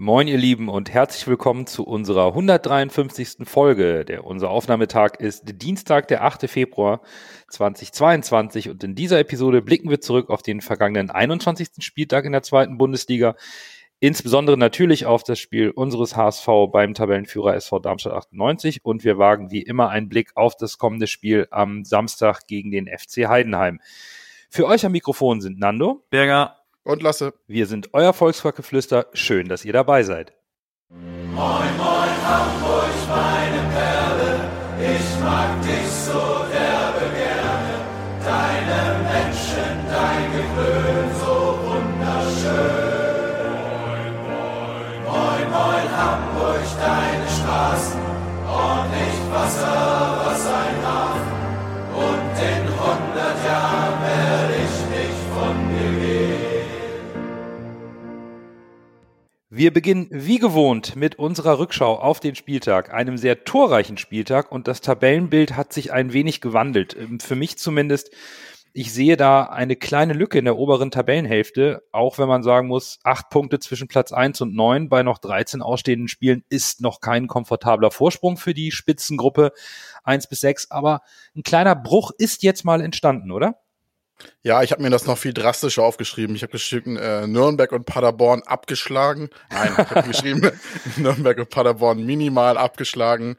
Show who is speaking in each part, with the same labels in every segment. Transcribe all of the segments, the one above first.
Speaker 1: Moin, ihr Lieben, und herzlich willkommen zu unserer 153. Folge. Der, unser Aufnahmetag ist Dienstag, der 8. Februar 2022. Und in dieser Episode blicken wir zurück auf den vergangenen 21. Spieltag in der zweiten Bundesliga. Insbesondere natürlich auf das Spiel unseres HSV beim Tabellenführer SV Darmstadt 98. Und wir wagen wie immer einen Blick auf das kommende Spiel am Samstag gegen den FC Heidenheim. Für euch am Mikrofon sind Nando,
Speaker 2: Berger
Speaker 3: und Lasse.
Speaker 1: Wir sind euer Volksquarkgeflüster. Schön, dass ihr dabei seid.
Speaker 4: Moin, moin, Hamburg, meine Perle. Ich mag dich so derbe gerne. Deine Menschen, dein Gewöhn, so wunderschön. Moin, moin, moin, moin, Hamburg, deine Straßen. Ordentlich Wasser, was ein Hafen. Und
Speaker 1: Wir beginnen wie gewohnt mit unserer Rückschau auf den Spieltag, einem sehr torreichen Spieltag und das Tabellenbild hat sich ein wenig gewandelt. Ähm, für mich zumindest, ich sehe da eine kleine Lücke in der oberen Tabellenhälfte, auch wenn man sagen muss, acht Punkte zwischen Platz eins und neun bei noch 13 ausstehenden Spielen ist noch kein komfortabler Vorsprung für die Spitzengruppe eins bis sechs, aber ein kleiner Bruch ist jetzt mal entstanden, oder?
Speaker 3: Ja, ich habe mir das noch viel drastischer aufgeschrieben. Ich habe geschrieben, äh, Nürnberg und Paderborn abgeschlagen. Nein, ich habe geschrieben, Nürnberg und Paderborn minimal abgeschlagen.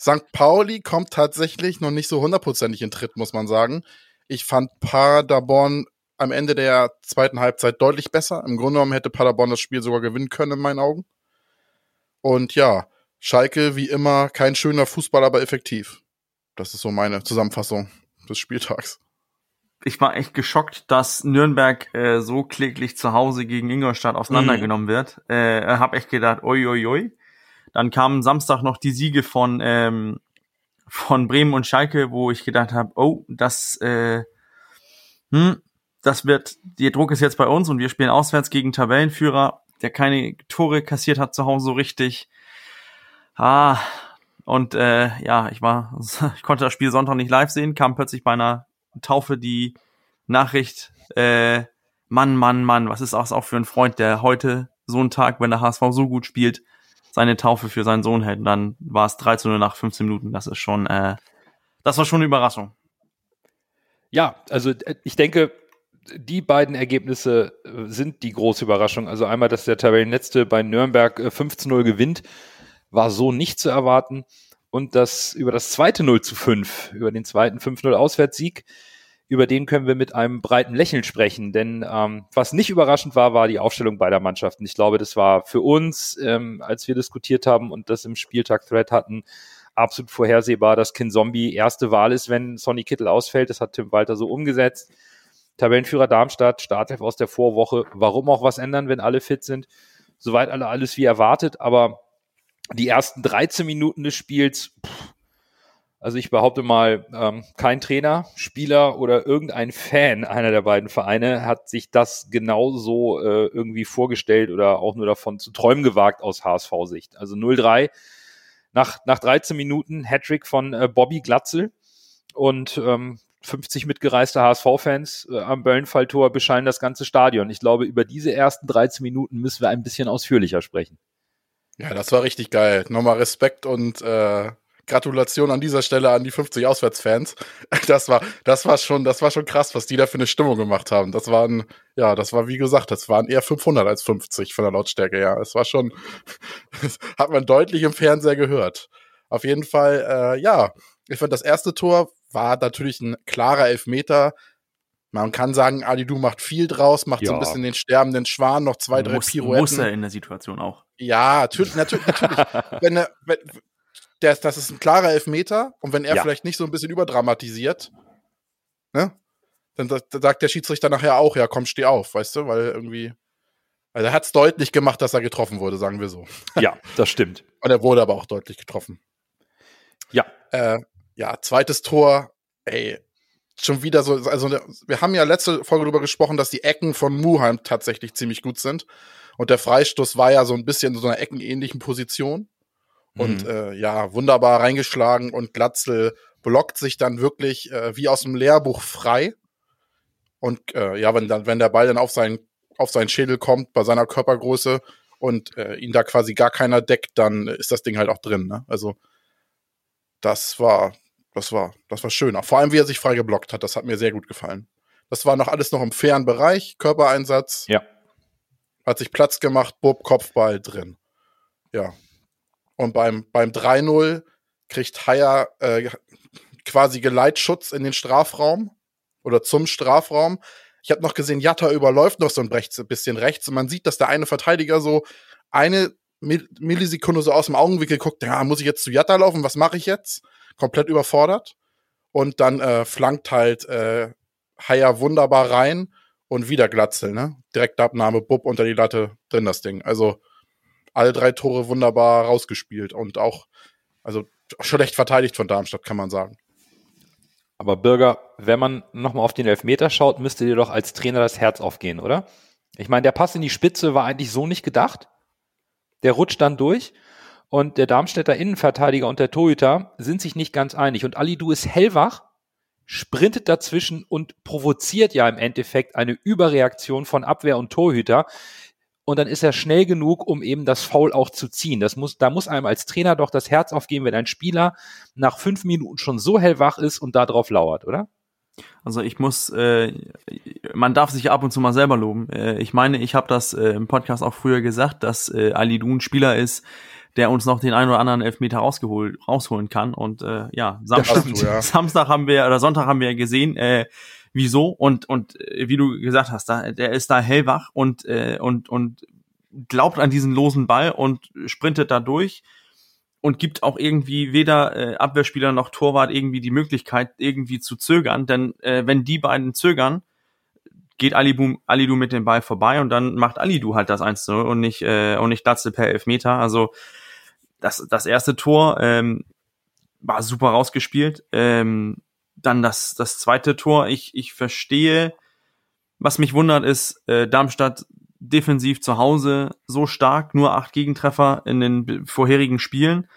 Speaker 3: St. Pauli kommt tatsächlich noch nicht so hundertprozentig in Tritt, muss man sagen. Ich fand Paderborn am Ende der zweiten Halbzeit deutlich besser. Im Grunde genommen hätte Paderborn das Spiel sogar gewinnen können, in meinen Augen. Und ja, Schalke wie immer kein schöner Fußball, aber effektiv. Das ist so meine Zusammenfassung des Spieltags
Speaker 2: ich war echt geschockt, dass Nürnberg äh, so kläglich zu Hause gegen Ingolstadt auseinandergenommen mhm. wird. Äh, hab echt gedacht, oi, oi, oi. Dann kamen Samstag noch die Siege von ähm, von Bremen und Schalke, wo ich gedacht habe, oh, das äh, hm, das wird, der Druck ist jetzt bei uns und wir spielen auswärts gegen Tabellenführer, der keine Tore kassiert hat zu Hause so richtig. Ah, und äh, ja, ich war, ich konnte das Spiel Sonntag nicht live sehen, kam plötzlich bei einer Taufe die Nachricht, äh, Mann, Mann, Mann, was ist das auch für ein Freund, der heute so einen Tag, wenn der HSV so gut spielt, seine Taufe für seinen Sohn hält. Und dann war es 13 Uhr nach 15 Minuten. Das ist schon, äh, das war schon eine Überraschung.
Speaker 1: Ja, also äh, ich denke, die beiden Ergebnisse äh, sind die große Überraschung. Also einmal, dass der Tabellenletzte bei Nürnberg 15-0 äh, gewinnt, war so nicht zu erwarten und das über das zweite 0 zu 5, über den zweiten 5-0 Auswärtssieg, über den können wir mit einem breiten Lächeln sprechen. Denn ähm, was nicht überraschend war, war die Aufstellung beider Mannschaften. Ich glaube, das war für uns, ähm, als wir diskutiert haben und das im Spieltag-Thread hatten, absolut vorhersehbar, dass Kin Zombie erste Wahl ist, wenn Sonny Kittel ausfällt. Das hat Tim Walter so umgesetzt. Tabellenführer Darmstadt, Startelf aus der Vorwoche. Warum auch was ändern, wenn alle fit sind? Soweit alle alles wie erwartet, aber die ersten 13 Minuten des Spiels, pff, also ich behaupte mal, ähm, kein Trainer, Spieler oder irgendein Fan einer der beiden Vereine hat sich das genauso äh, irgendwie vorgestellt oder auch nur davon zu träumen gewagt aus HSV-Sicht. Also 0-3 nach, nach 13 Minuten Hattrick von äh, Bobby Glatzel und ähm, 50 mitgereiste HSV-Fans äh, am Böllenfalltor bescheinen das ganze Stadion. Ich glaube, über diese ersten 13 Minuten müssen wir ein bisschen ausführlicher sprechen.
Speaker 3: Ja, das war richtig geil. Nochmal Respekt und äh, Gratulation an dieser Stelle an die 50 Auswärtsfans. Das war, das war schon, das war schon krass, was die da für eine Stimmung gemacht haben. Das waren, ja, das war wie gesagt, das waren eher 500 als 50 von der Lautstärke. Ja, es war schon, hat man deutlich im Fernseher gehört. Auf jeden Fall, äh, ja, ich fand das erste Tor war natürlich ein klarer Elfmeter. Man kann sagen, Ali Du macht viel draus, macht ja. so ein bisschen den sterbenden Schwan, noch zwei, drei
Speaker 2: muss,
Speaker 3: Pirouetten.
Speaker 2: Muss er in der Situation auch.
Speaker 3: Ja, natürlich, natürlich, natürlich. wenn er, wenn, der, das ist ein klarer Elfmeter und wenn er ja. vielleicht nicht so ein bisschen überdramatisiert, ne, dann, sagt der Schiedsrichter nachher auch, ja, komm, steh auf, weißt du, weil irgendwie, also er hat es deutlich gemacht, dass er getroffen wurde, sagen wir so.
Speaker 1: Ja, das stimmt.
Speaker 3: und er wurde aber auch deutlich getroffen.
Speaker 1: Ja.
Speaker 3: Äh, ja, zweites Tor, ey, schon wieder so, also wir haben ja letzte Folge darüber gesprochen, dass die Ecken von Muheim tatsächlich ziemlich gut sind. Und der Freistoß war ja so ein bisschen in so einer eckenähnlichen Position. Und mhm. äh, ja, wunderbar reingeschlagen und Glatzel blockt sich dann wirklich äh, wie aus dem Lehrbuch frei. Und äh, ja, wenn dann, wenn der Ball dann auf seinen, auf seinen Schädel kommt, bei seiner Körpergröße und äh, ihn da quasi gar keiner deckt, dann ist das Ding halt auch drin. Ne? Also das war, das war, das war schön. Auch vor allem, wie er sich frei geblockt hat, das hat mir sehr gut gefallen. Das war noch alles noch im fairen Bereich, Körpereinsatz.
Speaker 1: Ja.
Speaker 3: Hat sich Platz gemacht, Bub, Kopfball drin. Ja. Und beim, beim 3-0 kriegt Haier äh, quasi Geleitschutz in den Strafraum oder zum Strafraum. Ich habe noch gesehen, Jatta überläuft noch so ein bisschen rechts und man sieht, dass der eine Verteidiger so eine Millisekunde so aus dem Augenwinkel guckt, ja, muss ich jetzt zu Jatta laufen, was mache ich jetzt? Komplett überfordert. Und dann äh, flankt halt äh, Haier wunderbar rein und wieder Glatzel, ne? Direkte Abnahme, Bub unter die Latte, drin das Ding. Also alle drei Tore wunderbar rausgespielt und auch, also schlecht verteidigt von Darmstadt, kann man sagen.
Speaker 1: Aber Bürger, wenn man nochmal auf den Elfmeter schaut, müsste dir doch als Trainer das Herz aufgehen, oder? Ich meine, der Pass in die Spitze war eigentlich so nicht gedacht. Der rutscht dann durch und der Darmstädter Innenverteidiger und der Torhüter sind sich nicht ganz einig. Und Ali Du ist hellwach, sprintet dazwischen und provoziert ja im Endeffekt eine Überreaktion von Abwehr und Torhüter und dann ist er schnell genug, um eben das Foul auch zu ziehen. Das muss, da muss einem als Trainer doch das Herz aufgehen, wenn ein Spieler nach fünf Minuten schon so hellwach ist und da drauf lauert, oder?
Speaker 2: Also ich muss, äh, man darf sich ab und zu mal selber loben. Äh, ich meine, ich habe das äh, im Podcast auch früher gesagt, dass äh, Ali Dun Spieler ist, der uns noch den einen oder anderen Elfmeter rausgeholt, rausholen kann. Und äh, ja, Samstag, ja, ja. Samstag haben wir oder Sonntag haben wir ja gesehen, äh, wieso und und äh, wie du gesagt hast, da, der ist da hellwach und äh, und und glaubt an diesen losen Ball und sprintet da durch und gibt auch irgendwie weder äh, Abwehrspieler noch Torwart irgendwie die Möglichkeit irgendwie zu zögern, denn äh, wenn die beiden zögern, geht Alibu, Alidu mit dem Ball vorbei und dann macht Alidu halt das 1 0 und nicht äh, und nicht Latze per Elfmeter. Also das das erste Tor ähm, war super rausgespielt. Ähm, dann das, das zweite Tor. Ich, ich verstehe, was mich wundert, ist äh, Darmstadt defensiv zu Hause so stark, nur acht Gegentreffer in den vorherigen Spielen.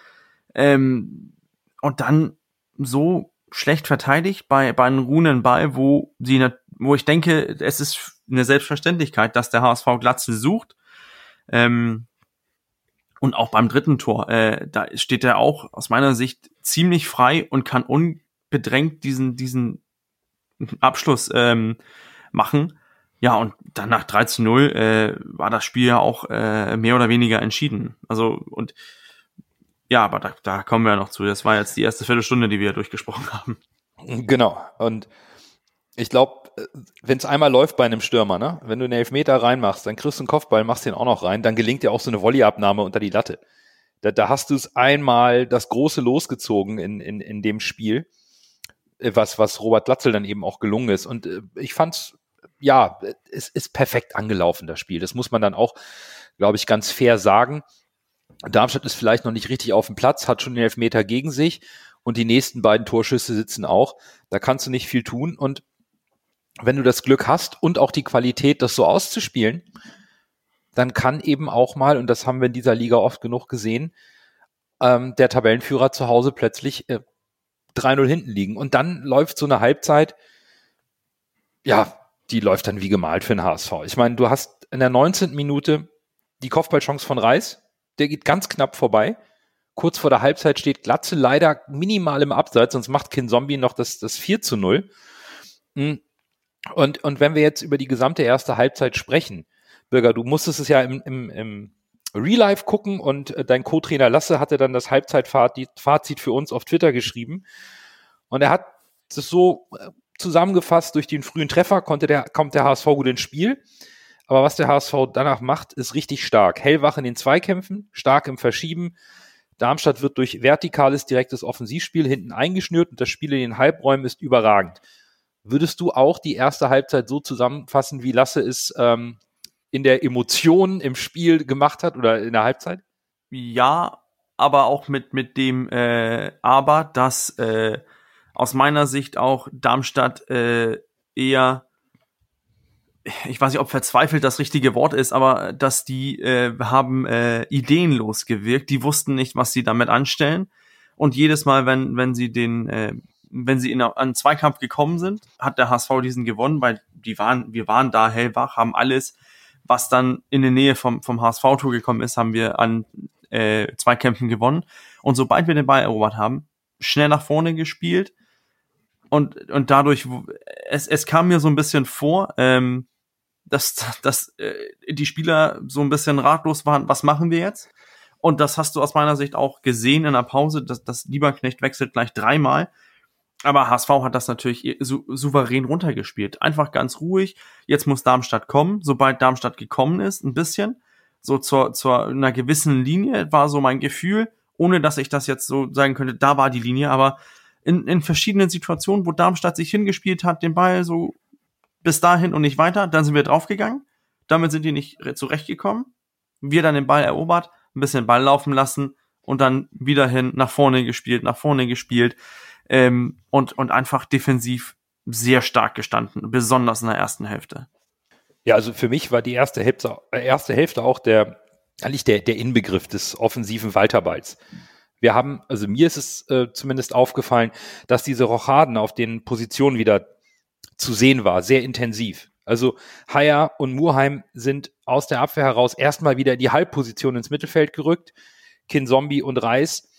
Speaker 2: Ähm, und dann so schlecht verteidigt bei, bei einem ruhenden Ball, wo sie, wo ich denke, es ist eine Selbstverständlichkeit, dass der HSV Glatze sucht. Ähm, und auch beim dritten Tor, äh, da steht er auch aus meiner Sicht ziemlich frei und kann un bedrängt diesen, diesen Abschluss ähm, machen. Ja, und dann nach 3 zu 0 äh, war das Spiel ja auch äh, mehr oder weniger entschieden. Also, und ja, aber da, da kommen wir ja noch zu. Das war jetzt die erste Viertelstunde, die wir durchgesprochen haben.
Speaker 1: Genau. Und ich glaube, wenn es einmal läuft bei einem Stürmer, ne, wenn du einen Elfmeter reinmachst, dann kriegst du einen Kopfball, machst den auch noch rein, dann gelingt dir auch so eine Volleyabnahme unter die Latte. Da, da hast du es einmal das große losgezogen in, in, in dem Spiel. Äh, was, was Robert Glatzel dann eben auch gelungen ist. Und äh, ich fand's, ja, es ist perfekt angelaufen, das Spiel. Das muss man dann auch, glaube ich, ganz fair sagen. Darmstadt ist vielleicht noch nicht richtig auf dem Platz, hat schon den Elfmeter gegen sich und die nächsten beiden Torschüsse sitzen auch. Da kannst du nicht viel tun. Und wenn du das Glück hast und auch die Qualität, das so auszuspielen, dann kann eben auch mal, und das haben wir in dieser Liga oft genug gesehen, ähm, der Tabellenführer zu Hause plötzlich äh, 3-0 hinten liegen. Und dann läuft so eine Halbzeit, ja, die läuft dann wie gemalt für den HSV. Ich meine, du hast in der 19. Minute die Kopfballchance von Reis, der geht ganz knapp vorbei. Kurz vor der Halbzeit steht Glatze leider minimal im Abseits, sonst macht Kin Zombie noch das, das 4 zu 0. Hm. Und, und wenn wir jetzt über die gesamte erste Halbzeit sprechen, Bürger, du musstest es ja im, im, im Real Life gucken und äh, dein Co-Trainer Lasse hatte dann das Halbzeitfazit für uns auf Twitter geschrieben. Und er hat das so äh, zusammengefasst, durch den frühen Treffer konnte der, kommt der HSV gut ins Spiel. Aber was der HSV danach macht, ist richtig stark. Hellwach in den Zweikämpfen, stark im Verschieben. Darmstadt wird durch vertikales, direktes Offensivspiel hinten eingeschnürt und das Spiel in den Halbräumen ist überragend. Würdest du auch die erste Halbzeit so zusammenfassen, wie Lasse es ähm, in der Emotion im Spiel gemacht hat oder in der Halbzeit?
Speaker 2: Ja, aber auch mit, mit dem äh, Aber, dass äh, aus meiner Sicht auch Darmstadt äh, eher ich weiß nicht, ob verzweifelt das richtige Wort ist, aber dass die äh, haben äh, ideenlos gewirkt. Die wussten nicht, was sie damit anstellen. Und jedes Mal, wenn wenn sie den, äh, wenn sie in einen Zweikampf gekommen sind, hat der HSV diesen gewonnen, weil die waren, wir waren da hellwach, haben alles was dann in die Nähe vom, vom HSV-Tour gekommen ist, haben wir an äh, zwei Kämpfen gewonnen. Und sobald wir den Ball erobert haben, schnell nach vorne gespielt. Und, und dadurch, es, es kam mir so ein bisschen vor, ähm, dass, dass äh, die Spieler so ein bisschen ratlos waren, was machen wir jetzt? Und das hast du aus meiner Sicht auch gesehen in der Pause, dass das Lieberknecht wechselt gleich dreimal. Aber HSV hat das natürlich sou souverän runtergespielt. Einfach ganz ruhig. Jetzt muss Darmstadt kommen. Sobald Darmstadt gekommen ist, ein bisschen, so zur, zur einer gewissen Linie, war so mein Gefühl, ohne dass ich das jetzt so sagen könnte, da war die Linie, aber in, in verschiedenen Situationen, wo Darmstadt sich hingespielt hat, den Ball so bis dahin und nicht weiter, dann sind wir draufgegangen. Damit sind die nicht zurechtgekommen. Wir dann den Ball erobert, ein bisschen Ball laufen lassen und dann wieder hin nach vorne gespielt, nach vorne gespielt ähm, und, und einfach defensiv sehr stark gestanden, besonders in der ersten Hälfte.
Speaker 1: Ja, also für mich war die erste Hälfte, äh, erste Hälfte auch der, eigentlich der, der Inbegriff des offensiven Walterballs. Wir haben, also mir ist es äh, zumindest aufgefallen, dass diese Rochaden auf den Positionen wieder zu sehen war, sehr intensiv. Also Haya und Murheim sind aus der Abwehr heraus erstmal wieder in die Halbposition ins Mittelfeld gerückt. Kinzombie und Reis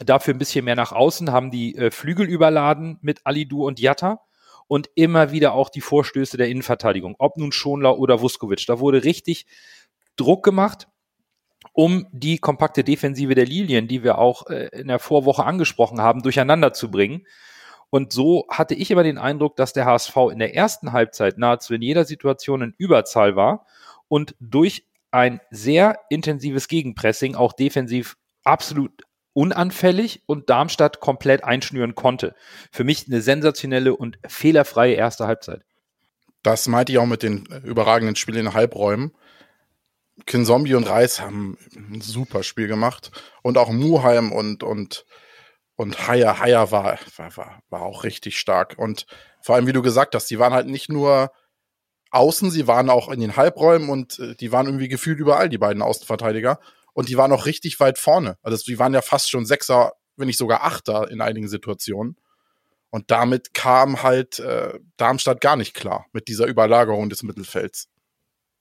Speaker 1: dafür ein bisschen mehr nach außen, haben die äh, Flügel überladen mit Alidu und Jatta und immer wieder auch die Vorstöße der Innenverteidigung, ob nun Schonlau oder Vuskovic. Da wurde richtig Druck gemacht, um die kompakte Defensive der Lilien, die wir auch äh, in der Vorwoche angesprochen haben, durcheinander zu bringen. Und so hatte ich immer den Eindruck, dass der HSV in der ersten Halbzeit nahezu in jeder Situation in Überzahl war und durch ein sehr intensives Gegenpressing auch defensiv absolut unanfällig und Darmstadt komplett einschnüren konnte. Für mich eine sensationelle und fehlerfreie erste Halbzeit.
Speaker 3: Das meinte ich auch mit den überragenden Spielen in den Halbräumen. Kinzombie und Reis haben ein super Spiel gemacht. Und auch Muheim und, und, und. Haya war, war, war, war auch richtig stark. Und vor allem, wie du gesagt hast, die waren halt nicht nur außen, sie waren auch in den Halbräumen und äh, die waren irgendwie gefühlt überall, die beiden Außenverteidiger und die waren auch richtig weit vorne. Also die waren ja fast schon Sechser, wenn nicht sogar Achter in einigen Situationen. Und damit kam halt äh, Darmstadt gar nicht klar mit dieser Überlagerung des Mittelfelds.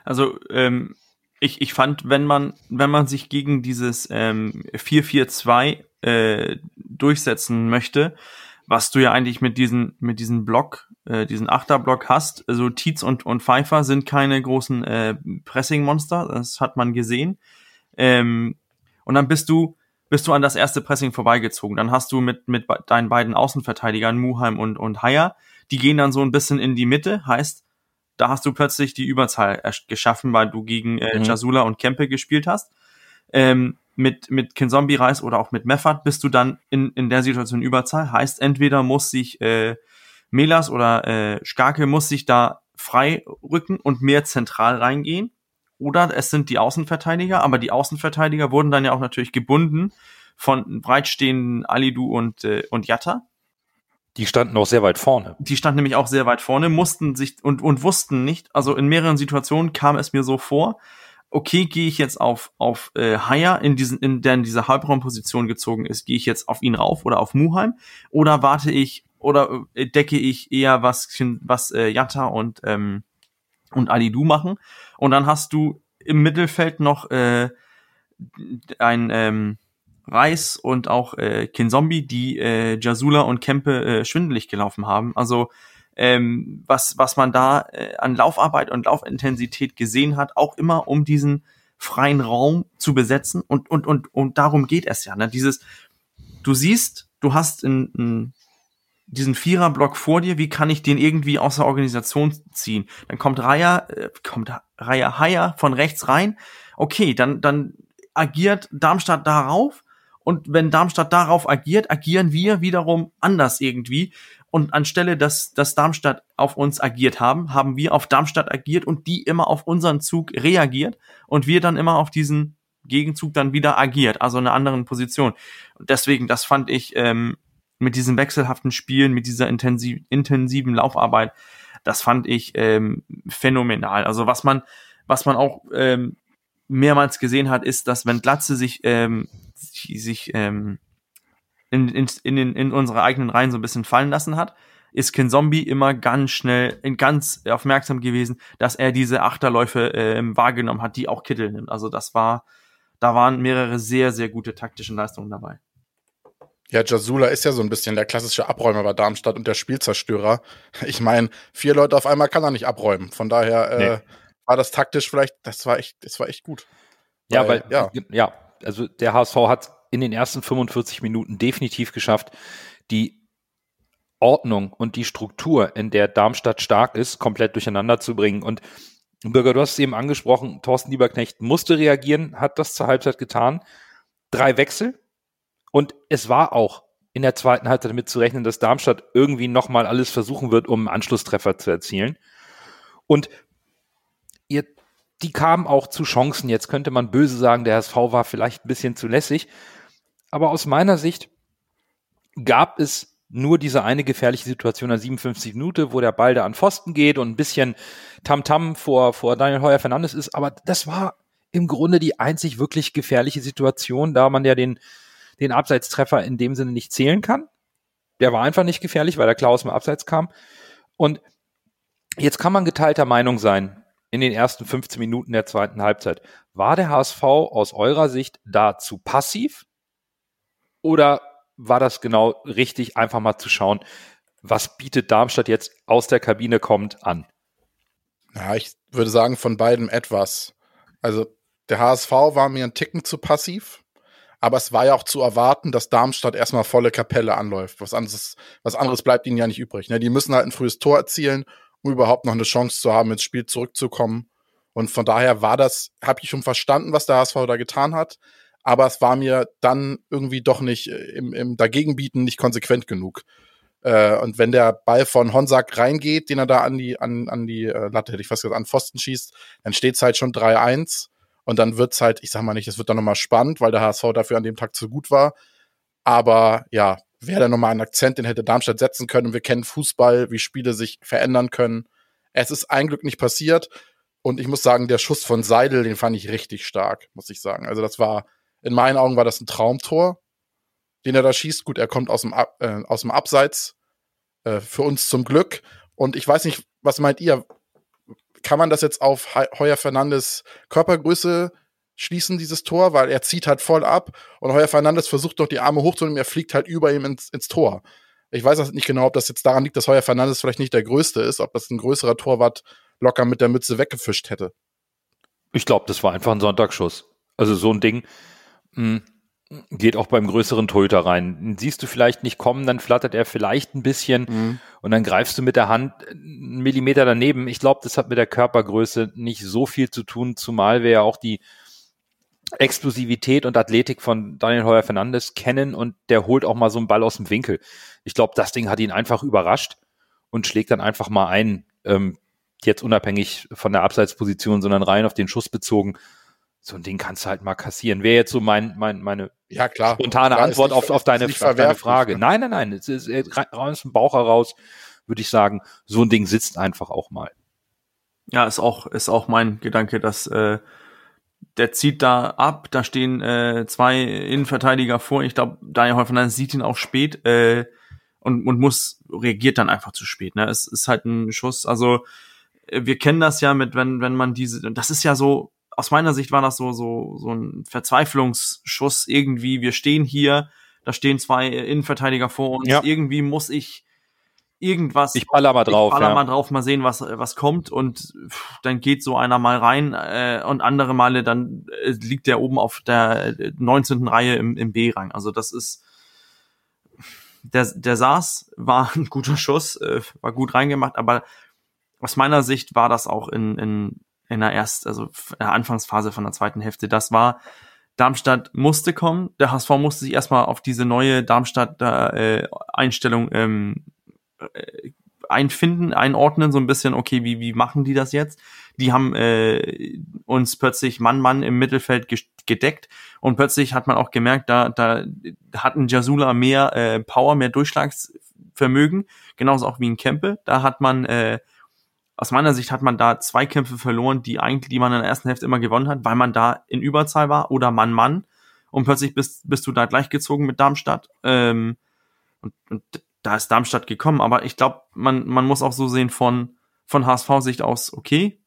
Speaker 2: Also ähm, ich, ich fand, wenn man, wenn man sich gegen dieses ähm, 4-4-2 äh, durchsetzen möchte, was du ja eigentlich mit diesen, mit diesem Block, äh, diesen Achterblock hast, also Tietz und, und Pfeiffer sind keine großen äh, Pressing-Monster, das hat man gesehen. Ähm, und dann bist du, bist du an das erste Pressing vorbeigezogen. Dann hast du mit, mit deinen beiden Außenverteidigern, Muheim und, und Haya, die gehen dann so ein bisschen in die Mitte, heißt, da hast du plötzlich die Überzahl geschaffen, weil du gegen äh, mhm. Jasula und Kempe gespielt hast. Ähm, mit, mit Kinzombie Reis oder auch mit Meffert bist du dann in, in der Situation Überzahl. Heißt, entweder muss sich äh, Melas oder äh, Skarke muss sich da frei rücken und mehr zentral reingehen oder es sind die Außenverteidiger, aber die Außenverteidiger wurden dann ja auch natürlich gebunden von breitstehenden Alidu und, äh, und Jatta.
Speaker 1: Die standen auch sehr weit vorne.
Speaker 2: Die standen nämlich auch sehr weit vorne, mussten sich und, und wussten nicht, also in mehreren Situationen kam es mir so vor, okay, gehe ich jetzt auf, auf äh, Haya, in diesen, in der in diese Halbraumposition gezogen ist, gehe ich jetzt auf ihn rauf oder auf Muheim oder warte ich oder äh, decke ich eher was, was äh, Jatta und, ähm, und Alidu machen und dann hast du im Mittelfeld noch äh, ein ähm, Reis und auch äh, Kinzombie, die äh, Jasula und Kempe äh, schwindelig gelaufen haben. Also ähm, was, was man da äh, an Laufarbeit und Laufintensität gesehen hat, auch immer um diesen freien Raum zu besetzen. Und, und, und, und darum geht es ja. Ne? Dieses, du siehst, du hast in, in diesen Viererblock vor dir, wie kann ich den irgendwie aus der Organisation ziehen? Dann kommt Raya, äh, kommt Raya Haya von rechts rein. Okay, dann, dann agiert Darmstadt darauf. Und wenn Darmstadt darauf agiert, agieren wir wiederum anders irgendwie. Und anstelle, dass, dass Darmstadt auf uns agiert haben, haben wir auf Darmstadt agiert und die immer auf unseren Zug reagiert und wir dann immer auf diesen Gegenzug dann wieder agiert, also in einer anderen Position. Deswegen, das fand ich ähm, mit diesen wechselhaften Spielen, mit dieser intensiv, intensiven Laufarbeit, das fand ich ähm, phänomenal. Also was man, was man auch ähm, mehrmals gesehen hat, ist, dass wenn Glatze sich, ähm, sich ähm, in, in, in, in unsere eigenen Reihen so ein bisschen fallen lassen hat, ist Ken Zombie immer ganz schnell, ganz aufmerksam gewesen, dass er diese Achterläufe äh, wahrgenommen hat, die auch Kittel nimmt. Also das war, da waren mehrere sehr, sehr gute taktische Leistungen dabei.
Speaker 3: Ja, Jasula ist ja so ein bisschen der klassische Abräumer bei Darmstadt und der Spielzerstörer. Ich meine, vier Leute auf einmal kann er nicht abräumen. Von daher äh, nee. war das taktisch vielleicht, das war echt, das war echt gut.
Speaker 1: Ja, weil, ja. ja, also der HSV hat in den ersten 45 Minuten definitiv geschafft, die Ordnung und die Struktur, in der Darmstadt stark ist, komplett durcheinander zu bringen. Und Bürger, du hast es eben angesprochen, Thorsten Lieberknecht musste reagieren, hat das zur Halbzeit getan. Drei Wechsel. Und es war auch in der zweiten Halbzeit damit zu rechnen, dass Darmstadt irgendwie nochmal alles versuchen wird, um einen Anschlusstreffer zu erzielen. Und ihr, die kamen auch zu Chancen. Jetzt könnte man böse sagen, der HSV war vielleicht ein bisschen zu lässig. Aber aus meiner Sicht gab es nur diese eine gefährliche Situation an 57 Minuten, wo der Ball da an Pfosten geht und ein bisschen Tamtam -Tam vor, vor Daniel Heuer Fernandes ist. Aber das war im Grunde die einzig wirklich gefährliche Situation, da man ja den, den Abseitstreffer in dem Sinne nicht zählen kann. Der war einfach nicht gefährlich, weil der Klaus mal Abseits kam. Und jetzt kann man geteilter Meinung sein in den ersten 15 Minuten der zweiten Halbzeit. War der HSV aus eurer Sicht da zu passiv? Oder war das genau richtig, einfach mal zu schauen, was bietet Darmstadt jetzt aus der Kabine kommt an?
Speaker 3: Ja, ich würde sagen, von beiden etwas. Also der HSV war mir ein Ticken zu passiv, aber es war ja auch zu erwarten, dass Darmstadt erstmal volle Kapelle anläuft. Was anderes, was anderes bleibt ihnen ja nicht übrig. Ne? Die müssen halt ein frühes Tor erzielen, um überhaupt noch eine Chance zu haben, ins Spiel zurückzukommen. Und von daher war das, habe ich schon verstanden, was der HSV da getan hat aber es war mir dann irgendwie doch nicht äh, im, im Dagegenbieten nicht konsequent genug. Äh, und wenn der Ball von Honsack reingeht, den er da an die, an, an die äh, Latte, hätte ich fast gesagt, an Pfosten schießt, dann steht's halt schon 3-1. Und dann wird's halt, ich sag mal nicht, es wird dann nochmal spannend, weil der HSV dafür an dem Tag zu gut war. Aber ja, wäre da nochmal ein Akzent, den hätte Darmstadt setzen können. Wir kennen Fußball, wie Spiele sich verändern können. Es ist ein Glück nicht passiert. Und ich muss sagen, der Schuss von Seidel, den fand ich richtig stark, muss ich sagen. Also das war, in meinen Augen war das ein Traumtor, den er da schießt. Gut, er kommt aus dem, äh, aus dem Abseits. Äh, für uns zum Glück. Und ich weiß nicht, was meint ihr? Kann man das jetzt auf Heuer Fernandes Körpergröße schließen, dieses Tor? Weil er zieht halt voll ab und Heuer Fernandes versucht doch die Arme hochzunehmen, er fliegt halt über ihm ins, ins Tor. Ich weiß nicht genau, ob das jetzt daran liegt, dass Heuer Fernandes vielleicht nicht der Größte ist, ob das ein größerer Torwart locker mit der Mütze weggefischt hätte.
Speaker 1: Ich glaube, das war einfach ein Sonntagsschuss. Also so ein Ding, hm. Geht auch beim größeren Torhüter rein. Siehst du vielleicht nicht kommen, dann flattert er vielleicht ein bisschen mhm. und dann greifst du mit der Hand einen Millimeter daneben. Ich glaube, das hat mit der Körpergröße nicht so viel zu tun, zumal wir ja auch die Explosivität und Athletik von Daniel Heuer Fernandes kennen und der holt auch mal so einen Ball aus dem Winkel. Ich glaube, das Ding hat ihn einfach überrascht und schlägt dann einfach mal ein, ähm, jetzt unabhängig von der Abseitsposition, sondern rein auf den Schuss bezogen so ein Ding kannst du halt mal kassieren. Wäre jetzt so mein, mein, meine
Speaker 3: ja, klar.
Speaker 1: spontane
Speaker 3: klar,
Speaker 1: Antwort
Speaker 3: nicht,
Speaker 1: auf, auf, deine, auf deine Frage. Ne? Nein, nein, nein. Es ist aus dem Bauch heraus, würde ich sagen, so ein Ding sitzt einfach auch mal.
Speaker 2: Ja, ist auch, ist auch mein Gedanke, dass äh, der zieht da ab, da stehen äh, zwei Innenverteidiger vor. Ich glaube, Daniel Häufner sieht ihn auch spät äh, und, und muss, reagiert dann einfach zu spät. Ne? Es ist halt ein Schuss. Also wir kennen das ja mit, wenn, wenn man diese, das ist ja so, aus meiner Sicht war das so, so, so ein Verzweiflungsschuss irgendwie. Wir stehen hier, da stehen zwei Innenverteidiger vor uns. Ja. Irgendwie muss ich irgendwas.
Speaker 1: Ich baller mal drauf.
Speaker 2: Ich baller ja. mal drauf, mal sehen, was, was kommt. Und dann geht so einer mal rein äh, und andere Male dann äh, liegt der oben auf der 19. Reihe im, im B-Rang. Also das ist. Der, der saß, war ein guter Schuss, äh, war gut reingemacht, aber aus meiner Sicht war das auch in, in in der erst, also der Anfangsphase von der zweiten Hälfte. Das war, Darmstadt musste kommen. Der HSV musste sich erstmal auf diese neue Darmstadt-Einstellung äh, ähm, äh, einfinden, einordnen, so ein bisschen, okay, wie, wie machen die das jetzt? Die haben äh, uns plötzlich Mann, Mann im Mittelfeld gedeckt und plötzlich hat man auch gemerkt, da, da hatten Jasula mehr äh, Power, mehr Durchschlagsvermögen, genauso auch wie ein Kempe. Da hat man äh, aus meiner Sicht hat man da zwei Kämpfe verloren, die eigentlich, die man in der ersten Hälfte immer gewonnen hat, weil man da in Überzahl war oder Mann-Mann und plötzlich bist, bist du da gleichgezogen mit Darmstadt. Ähm, und, und da ist Darmstadt gekommen. Aber ich glaube, man, man muss auch so sehen von, von HSV-Sicht aus, okay,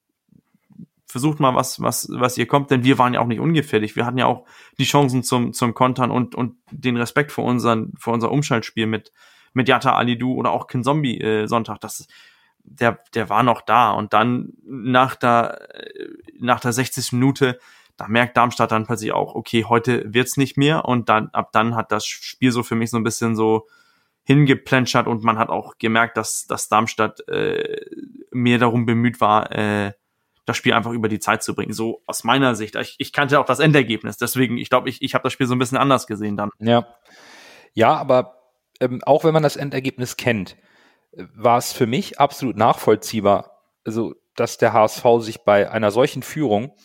Speaker 2: versucht mal was, was, was ihr kommt, denn wir waren ja auch nicht ungefährlich. Wir hatten ja auch die Chancen zum, zum Kontern und, und den Respekt vor unseren, vor unser Umschaltspiel mit, mit Yatta Alidu oder auch Kin Zombie äh, Sonntag. Das, der, der war noch da. Und dann nach der, äh, nach der 60. Minute, da merkt Darmstadt dann plötzlich auch, okay, heute wird's nicht mehr. Und dann, ab dann hat das Spiel so für mich so ein bisschen so hingeplätschert und man hat auch gemerkt, dass, dass Darmstadt äh, mehr darum bemüht war, äh, das Spiel einfach über die Zeit zu bringen. So aus meiner Sicht. Ich, ich kannte auch das Endergebnis, deswegen, ich glaube, ich, ich habe das Spiel so ein bisschen anders gesehen dann.
Speaker 1: Ja. Ja, aber ähm, auch wenn man das Endergebnis kennt, war es für mich absolut nachvollziehbar, also dass der HSV sich bei einer solchen Führung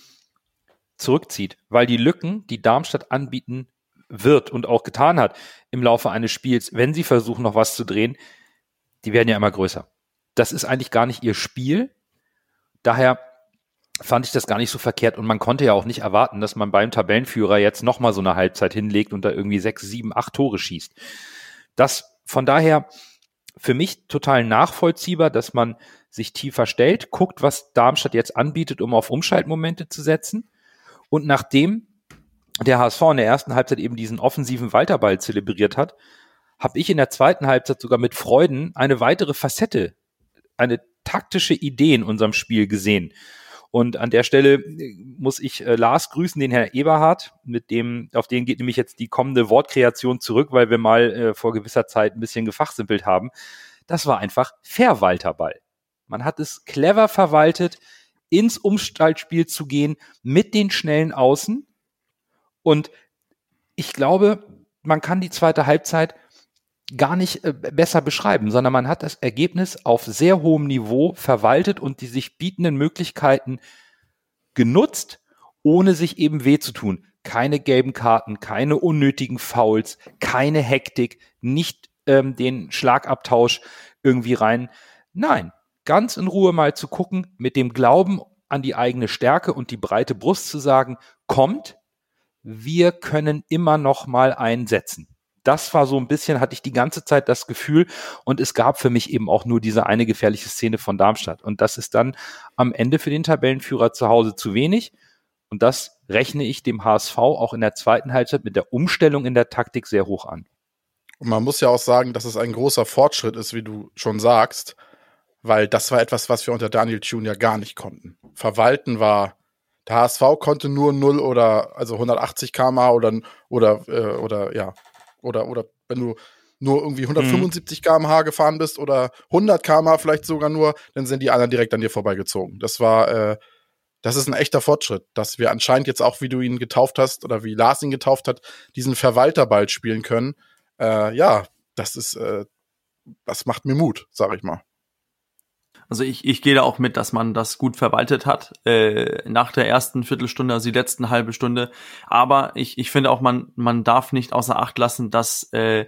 Speaker 1: zurückzieht, weil die Lücken, die Darmstadt anbieten wird und auch getan hat im Laufe eines Spiels, wenn sie versuchen, noch was zu drehen, die werden ja immer größer. Das ist eigentlich gar nicht ihr Spiel. Daher fand ich das gar nicht so verkehrt und man konnte ja auch nicht erwarten, dass man beim Tabellenführer jetzt nochmal so eine Halbzeit hinlegt und da irgendwie sechs, sieben, acht Tore schießt. Das von daher für mich total nachvollziehbar, dass man sich tiefer stellt, guckt, was Darmstadt jetzt anbietet, um auf Umschaltmomente zu setzen. Und nachdem der HSV in der ersten Halbzeit eben diesen offensiven Walterball zelebriert hat, habe ich in der zweiten Halbzeit sogar mit Freuden eine weitere Facette, eine taktische Idee in unserem Spiel gesehen. Und an der Stelle äh, muss ich äh, Lars grüßen, den Herr Eberhard, mit dem, auf den geht nämlich jetzt die kommende Wortkreation zurück, weil wir mal äh, vor gewisser Zeit ein bisschen gefachsimpelt haben. Das war einfach Verwalterball. Man hat es clever verwaltet, ins Umstaltspiel zu gehen mit den schnellen Außen. Und ich glaube, man kann die zweite Halbzeit gar nicht äh, besser beschreiben, sondern man hat das Ergebnis auf sehr hohem Niveau verwaltet und die sich bietenden Möglichkeiten genutzt, ohne sich eben weh zu tun. Keine gelben Karten, keine unnötigen Fouls, keine Hektik, nicht ähm, den Schlagabtausch irgendwie rein. Nein, ganz in Ruhe mal zu gucken, mit dem Glauben an die eigene Stärke und die breite Brust zu sagen, kommt, wir können immer noch mal einsetzen das war so ein bisschen, hatte ich die ganze Zeit das Gefühl und es gab für mich eben auch nur diese eine gefährliche Szene von Darmstadt. Und das ist dann am Ende für den Tabellenführer zu Hause zu wenig. Und das rechne ich dem HSV auch in der zweiten Halbzeit mit der Umstellung in der Taktik sehr hoch an.
Speaker 3: Und man muss ja auch sagen, dass es ein großer Fortschritt ist, wie du schon sagst, weil das war etwas, was wir unter Daniel Thune ja gar nicht konnten. Verwalten war, der HSV konnte nur 0 oder also 180 km/h oder, oder, äh, oder ja, oder, oder wenn du nur irgendwie 175 mhm. km/h gefahren bist oder 100 km/h vielleicht sogar nur, dann sind die anderen direkt an dir vorbeigezogen. Das war, äh, das ist ein echter Fortschritt, dass wir anscheinend jetzt auch, wie du ihn getauft hast oder wie Lars ihn getauft hat, diesen Verwalterball spielen können. Äh, ja, das ist, äh, das macht mir Mut, sag ich mal.
Speaker 2: Also ich, ich gehe da auch mit, dass man das gut verwaltet hat äh, nach der ersten Viertelstunde, also die letzten halbe Stunde. Aber ich, ich finde auch, man, man darf nicht außer Acht lassen, dass, äh,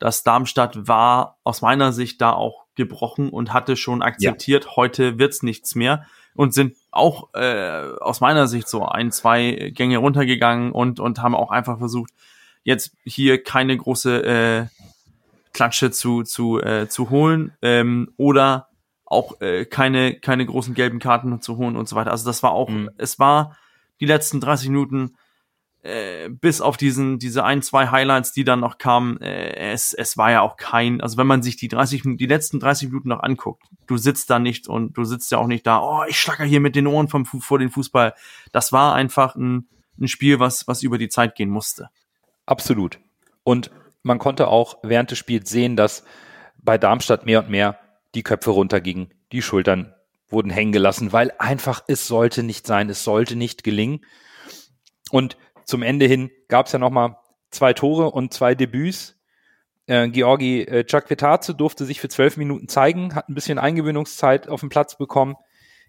Speaker 2: dass Darmstadt war aus meiner Sicht da auch gebrochen und hatte schon akzeptiert, ja. heute wird's nichts mehr und sind auch äh, aus meiner Sicht so ein, zwei Gänge runtergegangen und, und haben auch einfach versucht, jetzt hier keine große äh, Klatsche zu, zu, äh, zu holen ähm, oder auch äh, keine, keine großen gelben Karten zu holen und so weiter. Also das war auch, mhm. es war die letzten 30 Minuten, äh, bis auf diesen, diese ein, zwei Highlights, die dann noch kamen, äh, es, es war ja auch kein, also wenn man sich die 30 die letzten 30 Minuten noch anguckt, du sitzt da nicht und du sitzt ja auch nicht da, oh, ich schlacker hier mit den Ohren vom, vor den Fußball. Das war einfach ein, ein Spiel, was, was über die Zeit gehen musste.
Speaker 1: Absolut. Und man konnte auch während des Spiels sehen, dass bei Darmstadt mehr und mehr die Köpfe runtergingen, die Schultern wurden hängen gelassen, weil einfach es sollte nicht sein, es sollte nicht gelingen. Und zum Ende hin gab es ja nochmal zwei Tore und zwei Debüts. Äh, Georgi äh, Chakvetaze durfte sich für zwölf Minuten zeigen, hat ein bisschen Eingewöhnungszeit auf dem Platz bekommen.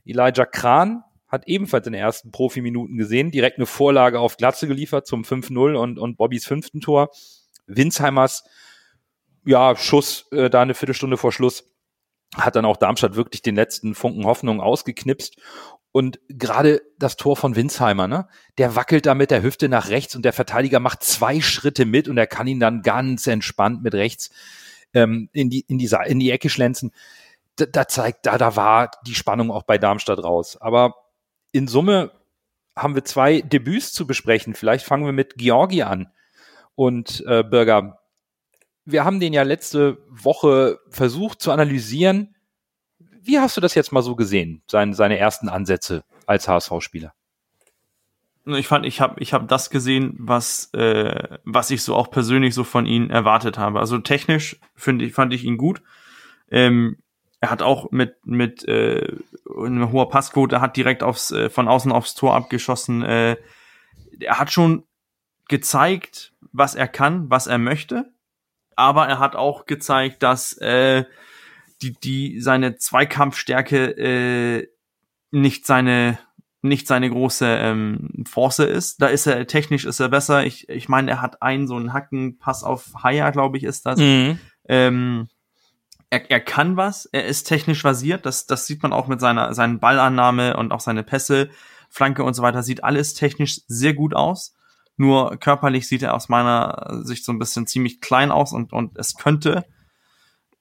Speaker 1: Elijah Kran hat ebenfalls in den ersten Profiminuten gesehen, direkt eine Vorlage auf Glatze geliefert zum 5-0 und, und Bobbys fünften Tor. Winzheimers, ja, Schuss äh, da eine Viertelstunde vor Schluss hat dann auch Darmstadt wirklich den letzten Funken Hoffnung ausgeknipst. Und gerade das Tor von Winsheimer, ne, der wackelt da mit der Hüfte nach rechts und der Verteidiger macht zwei Schritte mit und er kann ihn dann ganz entspannt mit rechts ähm, in, die, in, die, in die Ecke schlänzen. Da, da zeigt, da, da war die Spannung auch bei Darmstadt raus. Aber in Summe haben wir zwei Debüts zu besprechen. Vielleicht fangen wir mit Georgi an. Und äh, Bürger, wir haben den ja letzte Woche versucht zu analysieren. Wie hast du das jetzt mal so gesehen, seine, seine ersten Ansätze als HSV-Spieler?
Speaker 2: Ich fand, ich habe ich hab das gesehen, was, äh, was ich so auch persönlich so von ihm erwartet habe. Also technisch finde ich, fand ich ihn gut. Ähm, er hat auch mit, mit äh, einer hoher Passquote, hat direkt aufs, äh, von außen aufs Tor abgeschossen. Äh, er hat schon gezeigt, was er kann, was er möchte. Aber er hat auch gezeigt, dass äh, die, die seine Zweikampfstärke äh, nicht seine nicht seine große ähm, Force ist. Da ist er technisch ist er besser. Ich, ich meine, er hat einen so einen Hackenpass auf Haya, glaube ich, ist das. Mhm. Ähm, er, er kann was, er ist technisch versiert, das, das sieht man auch mit seiner seinen Ballannahme und auch seine Pässe, Flanke und so weiter, sieht alles technisch sehr gut aus. Nur körperlich sieht er aus meiner Sicht so ein bisschen ziemlich klein aus und, und es könnte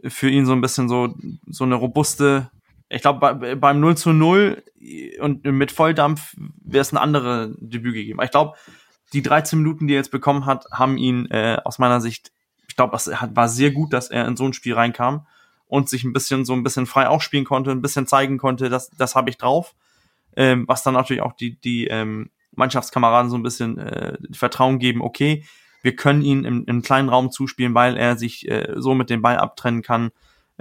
Speaker 2: für ihn so ein bisschen so, so eine robuste, ich glaube, bei, beim 0 zu 0 und mit Volldampf wäre es ein andere Debüt gegeben. Ich glaube, die 13 Minuten, die er jetzt bekommen hat, haben ihn äh, aus meiner Sicht, ich glaube, es war sehr gut, dass er in so ein Spiel reinkam und sich ein bisschen so ein bisschen frei aufspielen konnte, ein bisschen zeigen konnte, das, das habe ich drauf. Ähm, was dann natürlich auch die, die ähm, Mannschaftskameraden so ein bisschen äh, Vertrauen geben, okay, wir können ihn im, im kleinen Raum zuspielen, weil er sich äh, so mit dem Ball abtrennen kann.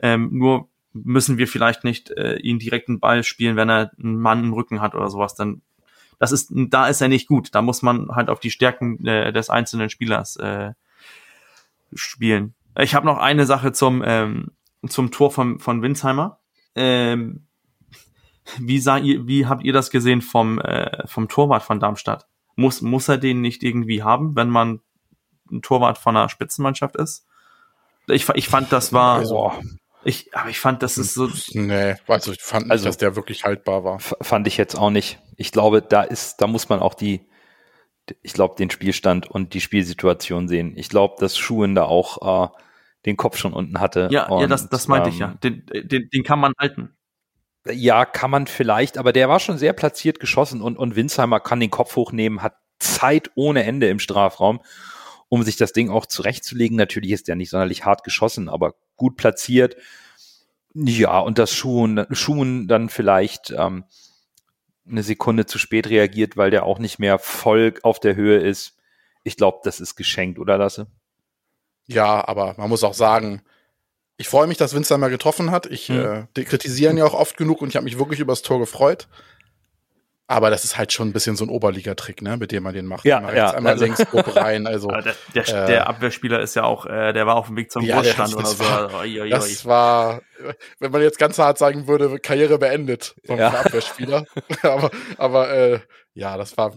Speaker 2: Ähm, nur müssen wir vielleicht nicht äh, ihn direkt einen Ball spielen, wenn er einen Mann im Rücken hat oder sowas. Dann das ist, da ist er nicht gut. Da muss man halt auf die Stärken äh, des einzelnen Spielers äh, spielen. Ich habe noch eine Sache zum ähm, zum Tor von von Winsheimer. Ähm, wie sah ihr, wie habt ihr das gesehen vom äh, vom Torwart von Darmstadt? Muss muss er den nicht irgendwie haben, wenn man ein Torwart von einer Spitzenmannschaft ist? Ich, ich fand, das war. Also, ich, aber ich fand, das ist so.
Speaker 3: Nee, also ich fand nicht, also, dass der wirklich haltbar war.
Speaker 1: Fand ich jetzt auch nicht. Ich glaube, da ist, da muss man auch die, ich glaube, den Spielstand und die Spielsituation sehen. Ich glaube, dass Schuhen da auch äh, den Kopf schon unten hatte.
Speaker 2: Ja,
Speaker 1: und,
Speaker 2: ja, das, das meinte ähm, ich ja. Den, den, den kann man halten.
Speaker 1: Ja, kann man vielleicht, aber der war schon sehr platziert geschossen und, und Winsheimer kann den Kopf hochnehmen, hat Zeit ohne Ende im Strafraum, um sich das Ding auch zurechtzulegen. Natürlich ist der nicht sonderlich hart geschossen, aber gut platziert. Ja, und das Schuhen, Schuhen dann vielleicht ähm, eine Sekunde zu spät reagiert, weil der auch nicht mehr voll auf der Höhe ist. Ich glaube, das ist geschenkt, oder Lasse?
Speaker 3: Ja, aber man muss auch sagen, ich freue mich, dass Winzer mal getroffen hat. Ich mhm. äh, kritisiere ihn ja auch oft genug und ich habe mich wirklich über das Tor gefreut. Aber das ist halt schon ein bisschen so ein Oberligatrick, ne, mit dem man den macht.
Speaker 1: Ja, man ja.
Speaker 3: Einmal also, links grob rein. Also
Speaker 2: der, der, äh, der, Abwehrspieler ist ja auch, äh, der war auf dem Weg zum ja, Großstand oder so.
Speaker 3: War, oi, oi. Das war, wenn man jetzt ganz hart sagen würde, Karriere beendet vom ja. Abwehrspieler. aber aber äh, ja, das war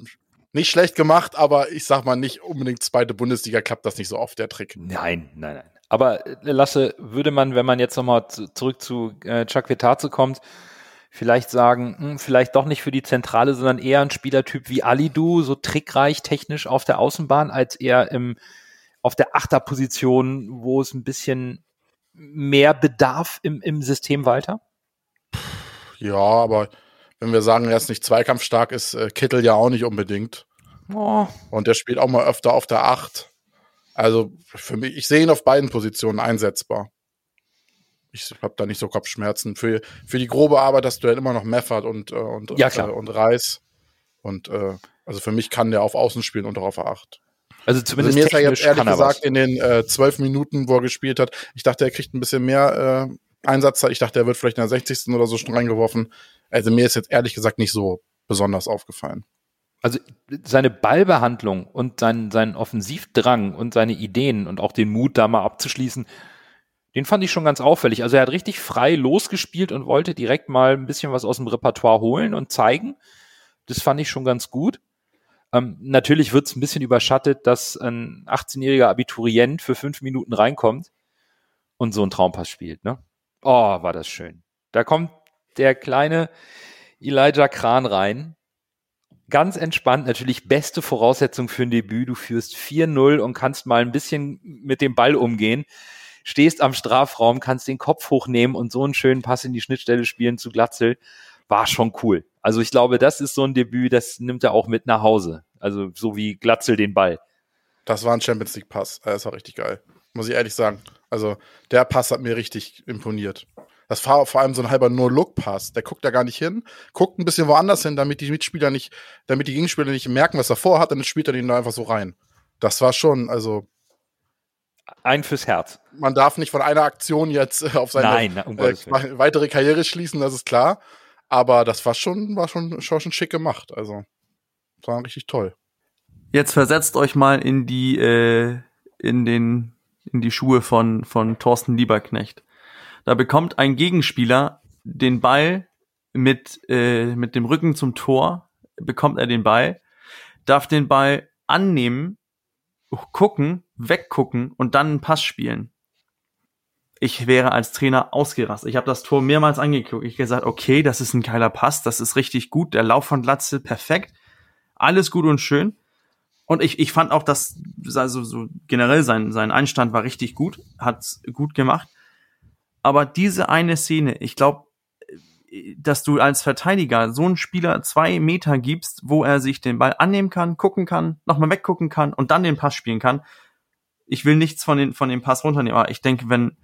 Speaker 3: nicht schlecht gemacht, aber ich sag mal nicht unbedingt zweite Bundesliga klappt das nicht so oft der Trick.
Speaker 1: Nein, nein, nein. Aber äh, Lasse, würde man, wenn man jetzt nochmal zurück zu äh, Chuck Vetaze kommt, vielleicht sagen, hm, vielleicht doch nicht für die Zentrale, sondern eher ein Spielertyp wie Alidu, so trickreich technisch auf der Außenbahn, als eher im, auf der Achterposition, wo es ein bisschen mehr bedarf im, im System Walter?
Speaker 3: Ja, aber wenn wir sagen, er ist nicht zweikampfstark, ist äh, Kittel ja auch nicht unbedingt. Oh. Und der spielt auch mal öfter auf der Acht. Also für mich, ich sehe ihn auf beiden Positionen einsetzbar. Ich habe da nicht so Kopfschmerzen. Für, für die grobe Arbeit hast du ja immer noch Meffert und, äh, und,
Speaker 1: ja.
Speaker 3: Äh, und Reis. Und äh, also für mich kann der auf Außen spielen und auch auf der Acht.
Speaker 1: Also zumindest
Speaker 3: also mir ist er jetzt ehrlich gesagt was. in den äh, zwölf Minuten, wo er gespielt hat, ich dachte, er kriegt ein bisschen mehr äh, Einsatzzeit. Ich dachte, er wird vielleicht in der 60. oder so schon reingeworfen. Also mir ist jetzt ehrlich gesagt nicht so besonders aufgefallen
Speaker 1: also seine Ballbehandlung und sein, sein Offensivdrang und seine Ideen und auch den Mut, da mal abzuschließen, den fand ich schon ganz auffällig. Also er hat richtig frei losgespielt und wollte direkt mal ein bisschen was aus dem Repertoire holen und zeigen. Das fand ich schon ganz gut. Ähm, natürlich wird es ein bisschen überschattet, dass ein 18-jähriger Abiturient für fünf Minuten reinkommt und so einen Traumpass spielt. Ne? Oh, war das schön. Da kommt der kleine Elijah Kran rein ganz entspannt, natürlich beste Voraussetzung für ein Debüt. Du führst 4-0 und kannst mal ein bisschen mit dem Ball umgehen. stehst am Strafraum, kannst den Kopf hochnehmen und so einen schönen Pass in die Schnittstelle spielen zu Glatzel, war schon cool. Also ich glaube, das ist so ein Debüt, das nimmt er auch mit nach Hause. Also so wie Glatzel den Ball.
Speaker 3: Das war ein Champions League Pass. Das war richtig geil. Muss ich ehrlich sagen. Also der Pass hat mir richtig imponiert. Das war vor allem so ein halber No-Look-Pass. Der guckt da gar nicht hin, guckt ein bisschen woanders hin, damit die Mitspieler nicht, damit die Gegenspieler nicht merken, was er vorhat, dann spielt er den da einfach so rein. Das war schon, also.
Speaker 1: Ein fürs Herz.
Speaker 3: Man darf nicht von einer Aktion jetzt äh, auf seine
Speaker 1: Nein, um
Speaker 3: äh, weitere Karriere schließen, das ist klar. Aber das war schon, war schon, schon, schon schick gemacht. Also, das war richtig toll.
Speaker 2: Jetzt versetzt euch mal in die, äh, in den, in die Schuhe von, von Thorsten Lieberknecht. Da bekommt ein Gegenspieler den Ball mit, äh, mit dem Rücken zum Tor, bekommt er den Ball, darf den Ball annehmen, gucken, weggucken und dann einen Pass spielen. Ich wäre als Trainer ausgerastet. Ich habe das Tor mehrmals angeguckt. Ich gesagt, okay, das ist ein geiler Pass, das ist richtig gut. Der Lauf von Glatze, perfekt. Alles gut und schön. Und ich, ich fand auch, dass also so generell sein, sein Einstand war richtig gut, hat's gut gemacht. Aber diese eine Szene, ich glaube, dass du als Verteidiger so einen Spieler zwei Meter gibst, wo er sich den Ball annehmen kann, gucken kann, nochmal weggucken kann und dann den Pass spielen kann. Ich will nichts von, den, von dem Pass runternehmen, aber ich denke, wenn,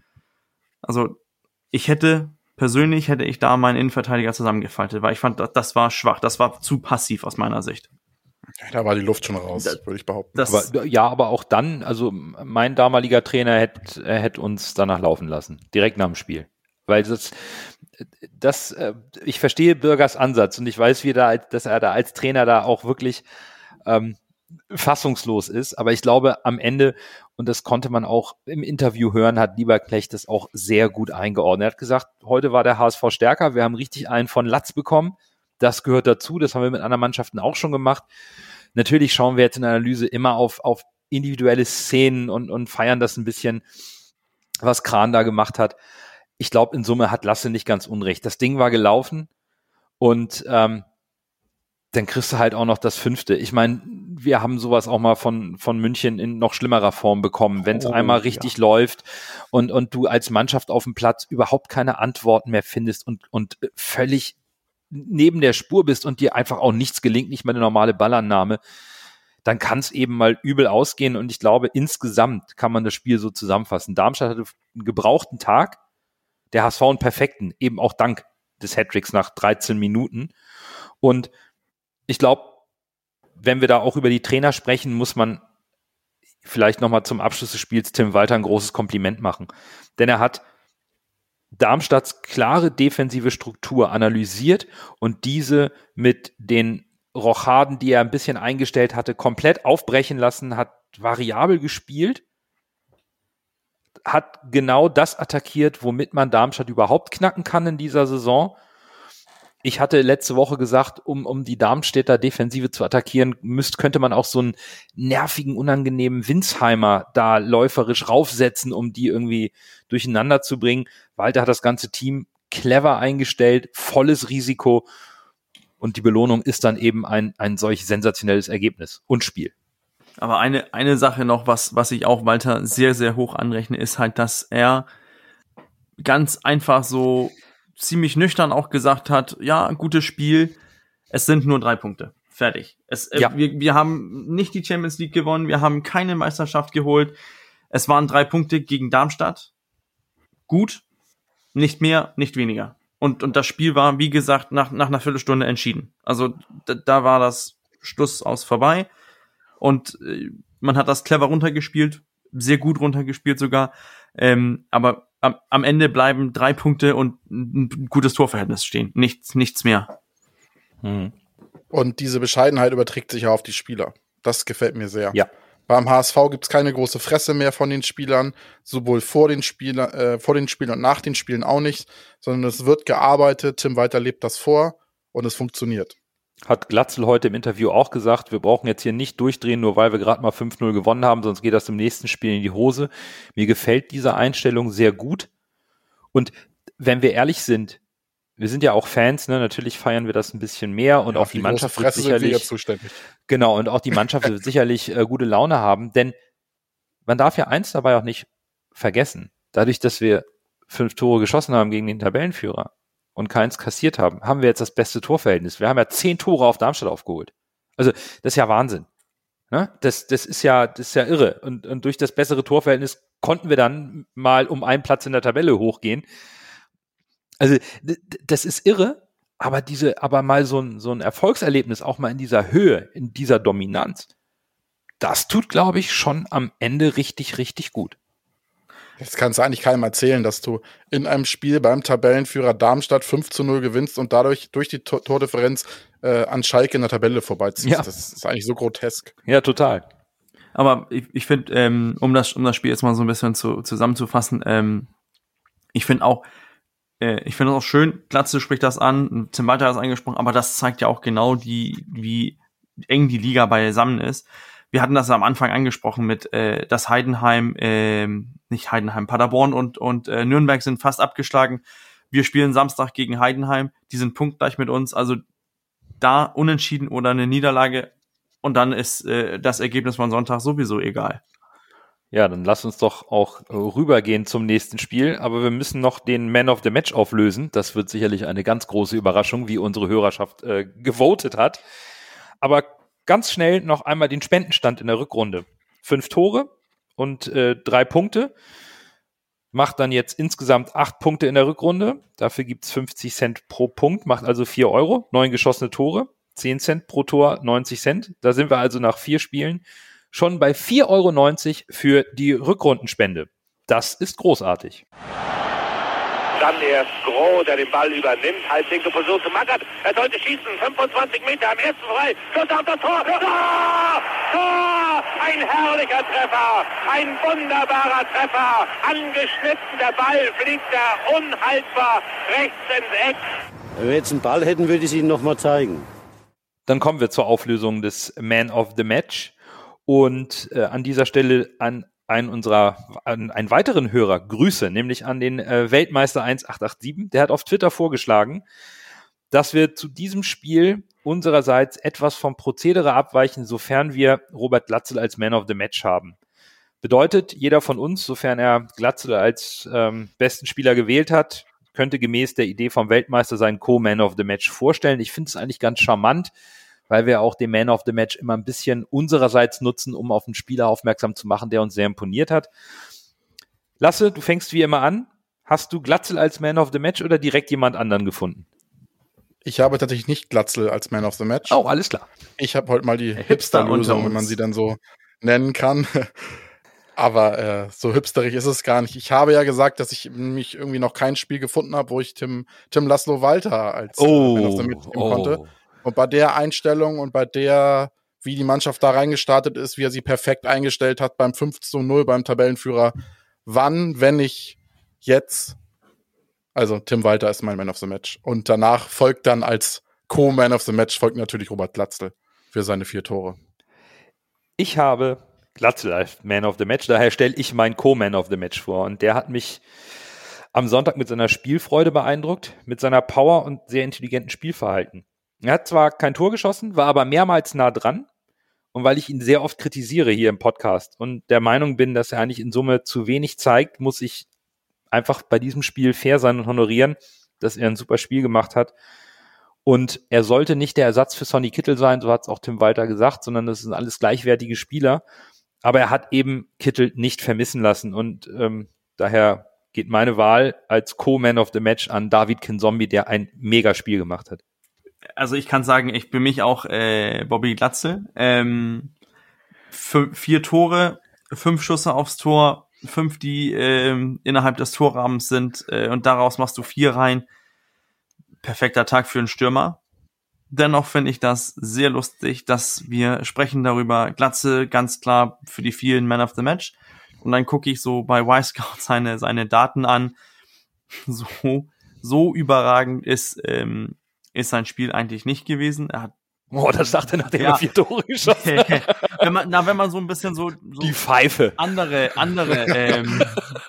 Speaker 2: also ich hätte, persönlich hätte ich da meinen Innenverteidiger zusammengefaltet, weil ich fand, das war schwach, das war zu passiv aus meiner Sicht.
Speaker 3: Da war die Luft schon raus, würde ich behaupten.
Speaker 1: Aber, ja, aber auch dann, also mein damaliger Trainer hätte hätt uns danach laufen lassen, direkt nach dem Spiel. Weil das, das, äh, ich verstehe Bürgers Ansatz und ich weiß, wie da, dass er da als Trainer da auch wirklich ähm, fassungslos ist. Aber ich glaube, am Ende, und das konnte man auch im Interview hören, hat Lieberknecht das auch sehr gut eingeordnet. Er hat gesagt, heute war der HSV stärker, wir haben richtig einen von Latz bekommen. Das gehört dazu, das haben wir mit anderen Mannschaften auch schon gemacht. Natürlich schauen wir jetzt in der Analyse immer auf, auf individuelle Szenen und, und feiern das ein bisschen, was Kran da gemacht hat. Ich glaube, in Summe hat Lasse nicht ganz unrecht. Das Ding war gelaufen und ähm, dann kriegst du halt auch noch das fünfte. Ich meine, wir haben sowas auch mal von, von München in noch schlimmerer Form bekommen, wenn es oh, einmal richtig ja. läuft und, und du als Mannschaft auf dem Platz überhaupt keine Antworten mehr findest und, und völlig neben der Spur bist und dir einfach auch nichts gelingt, nicht mal eine normale Ballannahme, dann kann es eben mal übel ausgehen. Und ich glaube, insgesamt kann man das Spiel so zusammenfassen. Darmstadt hatte einen gebrauchten Tag, der HSV einen perfekten, eben auch dank des Hattricks nach 13 Minuten. Und ich glaube, wenn wir da auch über die Trainer sprechen, muss man vielleicht nochmal zum Abschluss des Spiels Tim Walter ein großes Kompliment machen. Denn er hat Darmstadts klare defensive Struktur analysiert und diese mit den Rochaden, die er ein bisschen eingestellt hatte, komplett aufbrechen lassen, hat variabel gespielt, hat genau das attackiert, womit man Darmstadt überhaupt knacken kann in dieser Saison ich hatte letzte Woche gesagt, um, um die Darmstädter Defensive zu attackieren, müsst, könnte man auch so einen nervigen, unangenehmen Winsheimer da läuferisch raufsetzen, um die irgendwie durcheinander zu bringen. Walter hat das ganze Team clever eingestellt, volles Risiko und die Belohnung ist dann eben ein, ein solch sensationelles Ergebnis und Spiel.
Speaker 2: Aber eine, eine Sache noch, was, was ich auch Walter sehr, sehr hoch anrechne, ist halt, dass er ganz einfach so ziemlich nüchtern auch gesagt hat, ja, gutes Spiel, es sind nur drei Punkte. Fertig. Es, äh, ja. wir, wir haben nicht die Champions League gewonnen, wir haben keine Meisterschaft geholt. Es waren drei Punkte gegen Darmstadt. Gut, nicht mehr, nicht weniger. Und, und das Spiel war, wie gesagt, nach, nach einer Viertelstunde entschieden. Also da, war das Schluss aus vorbei. Und äh, man hat das clever runtergespielt, sehr gut runtergespielt sogar. Ähm, aber am, am Ende bleiben drei Punkte und ein gutes Torverhältnis stehen. Nichts, nichts mehr.
Speaker 3: Mhm. Und diese Bescheidenheit überträgt sich ja auf die Spieler. Das gefällt mir sehr.
Speaker 1: Ja.
Speaker 3: Beim HSV gibt es keine große Fresse mehr von den Spielern, sowohl vor den, Spieler, äh, vor den Spielen und nach den Spielen auch nicht, sondern es wird gearbeitet, Tim Walter lebt das vor und es funktioniert.
Speaker 1: Hat Glatzel heute im Interview auch gesagt, wir brauchen jetzt hier nicht durchdrehen, nur weil wir gerade mal 5-0 gewonnen haben, sonst geht das im nächsten Spiel in die Hose. Mir gefällt diese Einstellung sehr gut. Und wenn wir ehrlich sind, wir sind ja auch Fans, ne? natürlich feiern wir das ein bisschen mehr und ja, auch die, die Mannschaft wird sicherlich genau und auch die Mannschaft wird sicherlich äh, gute Laune haben, denn man darf ja eins dabei auch nicht vergessen. dadurch, dass wir fünf Tore geschossen haben gegen den Tabellenführer und keins kassiert haben, haben wir jetzt das beste Torverhältnis. Wir haben ja zehn Tore auf Darmstadt aufgeholt. Also das ist ja Wahnsinn. Ne? Das, das ist ja, das ist ja irre. Und, und durch das bessere Torverhältnis konnten wir dann mal um einen Platz in der Tabelle hochgehen. Also das ist irre, aber diese, aber mal so ein, so ein Erfolgserlebnis auch mal in dieser Höhe, in dieser Dominanz, das tut, glaube ich, schon am Ende richtig, richtig gut.
Speaker 3: Das kannst du eigentlich keinem erzählen, dass du in einem Spiel beim Tabellenführer Darmstadt 5 zu 0 gewinnst und dadurch durch die Tor Tordifferenz äh, an Schalke in der Tabelle vorbeiziehst. Ja. Das ist eigentlich so grotesk.
Speaker 1: Ja, total.
Speaker 2: Aber ich, ich finde, ähm, um, das, um das Spiel jetzt mal so ein bisschen zu, zusammenzufassen, ähm, ich finde auch, äh, ich finde es auch schön, Glatze spricht das an, Tim Walter hat es angesprochen, aber das zeigt ja auch genau die, wie eng die Liga beisammen ist. Wir hatten das am Anfang angesprochen mit, äh, dass Heidenheim, äh, nicht Heidenheim, Paderborn und, und äh, Nürnberg sind fast abgeschlagen. Wir spielen Samstag gegen Heidenheim, die sind punktgleich mit uns, also da unentschieden oder eine Niederlage und dann ist äh, das Ergebnis von Sonntag sowieso egal.
Speaker 1: Ja, dann lass uns doch auch rübergehen zum nächsten Spiel. Aber wir müssen noch den Man of the Match auflösen. Das wird sicherlich eine ganz große Überraschung, wie unsere Hörerschaft äh, gewotet hat. Aber ganz schnell noch einmal den Spendenstand in der Rückrunde. Fünf Tore und äh, drei Punkte. Macht dann jetzt insgesamt acht Punkte in der Rückrunde. Dafür gibt's 50 Cent pro Punkt, macht also vier Euro. Neun geschossene Tore, 10 Cent pro Tor, 90 Cent. Da sind wir also nach vier Spielen schon bei 4,90 Euro für die Rückrundenspende. Das ist großartig.
Speaker 5: Dann erst Groh, der den Ball übernimmt. Halblinke Position zu Mackert. Er sollte schießen. 25 Meter am ersten frei. Schuss auf das Tor. Tor! Tor! Ein herrlicher Treffer. Ein wunderbarer Treffer. Angeschnitten. Der Ball fliegt er unhaltbar rechts ins Eck.
Speaker 6: Wenn wir jetzt einen Ball hätten, würde ich es Ihnen nochmal zeigen.
Speaker 1: Dann kommen wir zur Auflösung des Man of the Match. Und äh, an dieser Stelle an einen unserer, einen weiteren Hörer Grüße, nämlich an den äh, Weltmeister 1887. Der hat auf Twitter vorgeschlagen, dass wir zu diesem Spiel unsererseits etwas vom Prozedere abweichen, sofern wir Robert Glatzel als Man of the Match haben. Bedeutet, jeder von uns, sofern er Glatzel als ähm, besten Spieler gewählt hat, könnte gemäß der Idee vom Weltmeister seinen Co-Man of the Match vorstellen. Ich finde es eigentlich ganz charmant, weil wir auch den Man of the Match immer ein bisschen unsererseits nutzen, um auf einen Spieler aufmerksam zu machen, der uns sehr imponiert hat. Lasse, du fängst wie immer an. Hast du Glatzel als Man of the Match oder direkt jemand anderen gefunden?
Speaker 3: Ich habe tatsächlich nicht Glatzel als Man of the Match.
Speaker 1: Oh, alles klar.
Speaker 3: Ich habe heute mal die Hipster-Lösung, wenn man sie dann so nennen kann. Aber äh, so hipsterig ist es gar nicht. Ich habe ja gesagt, dass ich mich irgendwie noch kein Spiel gefunden habe, wo ich Tim, Tim Laszlo Walter als
Speaker 1: oh,
Speaker 3: Man of the Match nehmen oh. konnte. Und bei der Einstellung und bei der, wie die Mannschaft da reingestartet ist, wie er sie perfekt eingestellt hat beim 5 zu 0 beim Tabellenführer, wann, wenn ich jetzt, also Tim Walter ist mein Man of the Match. Und danach folgt dann als Co-Man of the Match folgt natürlich Robert Glatzel für seine vier Tore.
Speaker 1: Ich habe Glatzel als Man of the Match. Daher stelle ich meinen Co-Man of the Match vor. Und der hat mich am Sonntag mit seiner Spielfreude beeindruckt, mit seiner Power und sehr intelligenten Spielverhalten. Er hat zwar kein Tor geschossen, war aber mehrmals nah dran. Und weil ich ihn sehr oft kritisiere hier im Podcast und der Meinung bin, dass er eigentlich in Summe zu wenig zeigt, muss ich einfach bei diesem Spiel fair sein und honorieren, dass er ein super Spiel gemacht hat. Und er sollte nicht der Ersatz für Sonny Kittel sein, so hat es auch Tim Walter gesagt, sondern das sind alles gleichwertige Spieler. Aber er hat eben Kittel nicht vermissen lassen und ähm, daher geht meine Wahl als Co-Man of the Match an David Kinzombie, der ein mega Spiel gemacht hat.
Speaker 2: Also ich kann sagen, ich bin mich auch äh, Bobby Glatze. Ähm, vier Tore, fünf Schüsse aufs Tor, fünf, die ähm, innerhalb des Torrahmens sind äh, und daraus machst du vier rein. Perfekter Tag für einen Stürmer. Dennoch finde ich das sehr lustig, dass wir sprechen darüber. Glatze ganz klar für die vielen Man of the Match. Und dann gucke ich so bei Y-Scout seine, seine Daten an. So, so überragend ist, ähm, ist sein Spiel eigentlich nicht gewesen. Er hat
Speaker 1: Oh, das sagt er, nachdem ja. er vier Tore geschossen hat.
Speaker 2: wenn man, na, wenn man so ein bisschen so, so
Speaker 1: die Pfeife
Speaker 2: andere andere ähm,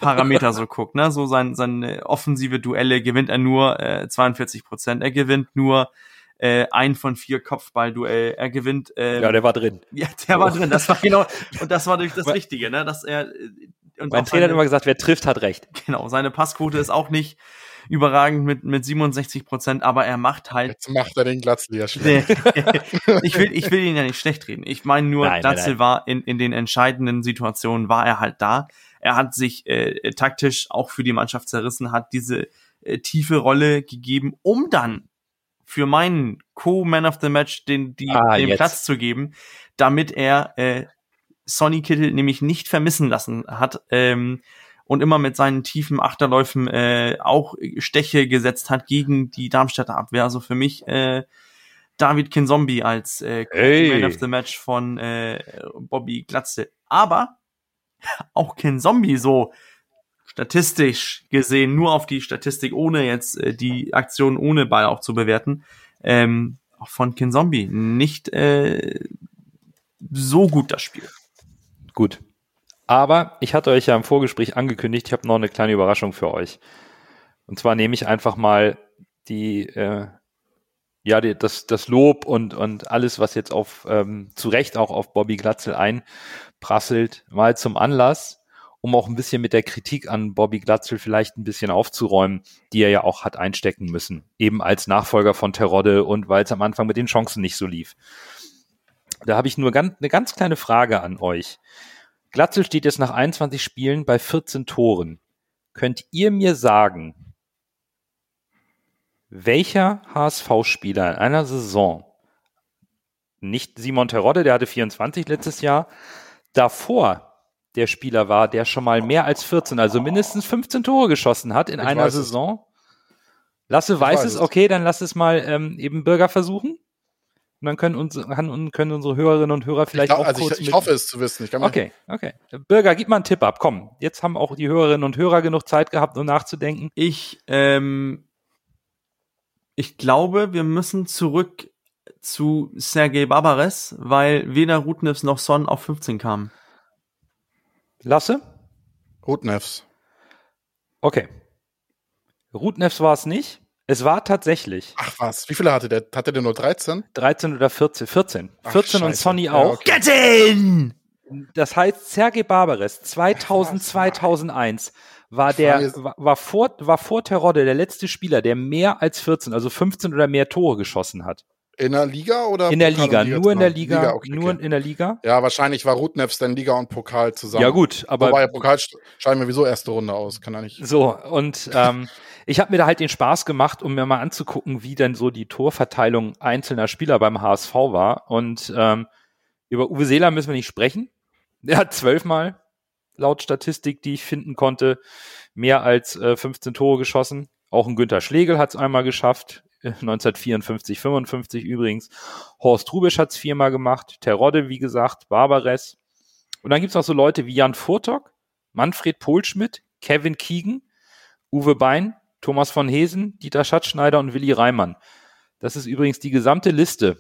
Speaker 2: Parameter so guckt, ne, so sein seine offensive Duelle gewinnt er nur äh, 42 Prozent. Er gewinnt nur äh, ein von vier Kopfballduell. Er gewinnt.
Speaker 1: Ähm, ja, der war drin.
Speaker 2: Ja, der war drin. Das war genau und das war durch das Richtige, ne, dass er äh, und
Speaker 1: Mein Trainer hat
Speaker 2: seine-
Speaker 1: immer gesagt, wer trifft, hat recht.
Speaker 2: Genau, seine Passquote ist auch nicht überragend mit, mit 67 Prozent, aber er macht halt
Speaker 3: Jetzt macht er den Glatzl ja schlecht.
Speaker 2: Ich will, ich will ihn ja nicht schlecht reden. Ich meine nur,
Speaker 1: Nein, nein,
Speaker 2: Glatzel
Speaker 1: nein.
Speaker 2: war in, in den entscheidenden Situationen war er halt da. Er hat sich äh, taktisch auch für die Mannschaft zerrissen, hat diese äh, tiefe Rolle gegeben, um dann für meinen Co-Man of the Match den, die,
Speaker 1: Ah,
Speaker 2: den
Speaker 1: jetzt.
Speaker 2: Platz zu geben, damit er äh, Sonny Kittel nämlich nicht vermissen lassen hat ähm, und immer mit seinen tiefen Achterläufen äh, auch Steche gesetzt hat gegen die Darmstädter Abwehr. Also für mich äh, David Kinzombie als äh,
Speaker 1: Hey.
Speaker 2: Man of the Match von äh, Bobby Glatze. Aber auch Kinzombie so statistisch gesehen, nur auf die Statistik, ohne jetzt äh, die Aktion ohne Ball auch zu bewerten, ähm, auch von Kinzombie nicht äh, so gut das Spiel.
Speaker 1: Gut. Aber ich hatte euch ja im Vorgespräch angekündigt, ich habe noch eine kleine Überraschung für euch. Und zwar nehme ich einfach mal die, äh, ja, die, das, das Lob und, und alles, was jetzt auf, ähm, zu Recht auch auf Bobby Glatzel einprasselt, mal zum Anlass, um auch ein bisschen mit der Kritik an Bobby Glatzel vielleicht ein bisschen aufzuräumen, die er ja auch hat einstecken müssen. Eben als Nachfolger von Terodde und weil es am Anfang mit den Chancen nicht so lief. Da habe ich nur ganz, eine ganz kleine Frage an euch. Glatzel steht jetzt nach 21 Spielen bei 14 Toren. Könnt ihr mir sagen, welcher HSV-Spieler in einer Saison, nicht Simon Terodde, der hatte 24 letztes Jahr, davor der Spieler war, der schon mal mehr als 14, also mindestens 15 Tore geschossen hat in
Speaker 3: Ich
Speaker 1: einer
Speaker 3: weiß es.
Speaker 1: Saison? Lasse weiß,
Speaker 3: weiß
Speaker 1: es,
Speaker 3: es.
Speaker 1: okay, dann lass es mal ähm, eben Bürger versuchen. Und dann können, uns, kann, können unsere Hörerinnen und Hörer
Speaker 3: Ich,
Speaker 1: vielleicht
Speaker 3: glaub,
Speaker 1: auch
Speaker 3: also
Speaker 1: kurz
Speaker 3: ich, ich hoffe es zu wissen. Ich
Speaker 1: Okay, okay. Bürger, gib mal einen Tipp ab. Komm, jetzt haben auch die Hörerinnen und Hörer genug Zeit gehabt, um nachzudenken.
Speaker 2: Ich, ähm, ich glaube, wir müssen zurück zu Sergei Barbares, weil weder Rutnevs noch Son auf 15 kamen.
Speaker 1: Lasse?
Speaker 3: Rutnefs.
Speaker 1: Okay. Rutnefs war es nicht. Es war tatsächlich
Speaker 3: Ach was, wie viele hatte der? Hatte der nur 13?
Speaker 1: 13 oder 14. 14.
Speaker 3: Ach,
Speaker 1: 14 und
Speaker 3: scheiße.
Speaker 1: Sonny
Speaker 3: Ja,
Speaker 1: auch.
Speaker 3: okay.
Speaker 2: Gettin!
Speaker 1: Das heißt, Sergei Barbares 2000, 2001 war der, war vor, war vor Terodde der letzte Spieler, der mehr als 14, also 15 oder mehr Tore geschossen hat.
Speaker 3: In der Liga oder?
Speaker 1: In der
Speaker 3: und
Speaker 1: Liga, nur in der
Speaker 3: zusammen?
Speaker 1: Liga,
Speaker 3: okay,
Speaker 1: nur
Speaker 3: okay.
Speaker 1: in der Liga.
Speaker 3: Ja, wahrscheinlich war Rutnefs dann Liga und Pokal zusammen.
Speaker 1: Ja gut, aber
Speaker 3: Wobei, Pokal sch- scheiden wir wieso erste Runde aus. Kann er nicht.
Speaker 1: So, und ähm, ich habe mir da halt den Spaß gemacht, um mir mal anzugucken, wie denn so die Torverteilung einzelner Spieler beim HSV war. Und ähm, über Uwe Seeler müssen wir nicht sprechen. Der hat zwölfmal, laut Statistik, die ich finden konnte, mehr als äh, 15 Tore geschossen. Auch ein Günther Schlegel hat es einmal geschafft. Äh, 1954, 55 übrigens. Horst Rubisch hat es viermal gemacht. Terodde, wie gesagt, Barbares. Und dann gibt's noch so Leute wie Jan Furtok, Manfred Pohlschmidt, Kevin Kiegen, Uwe Bein, Thomas von Hesen, Dieter Schatzschneider und Willi Reimann. Das ist übrigens die gesamte Liste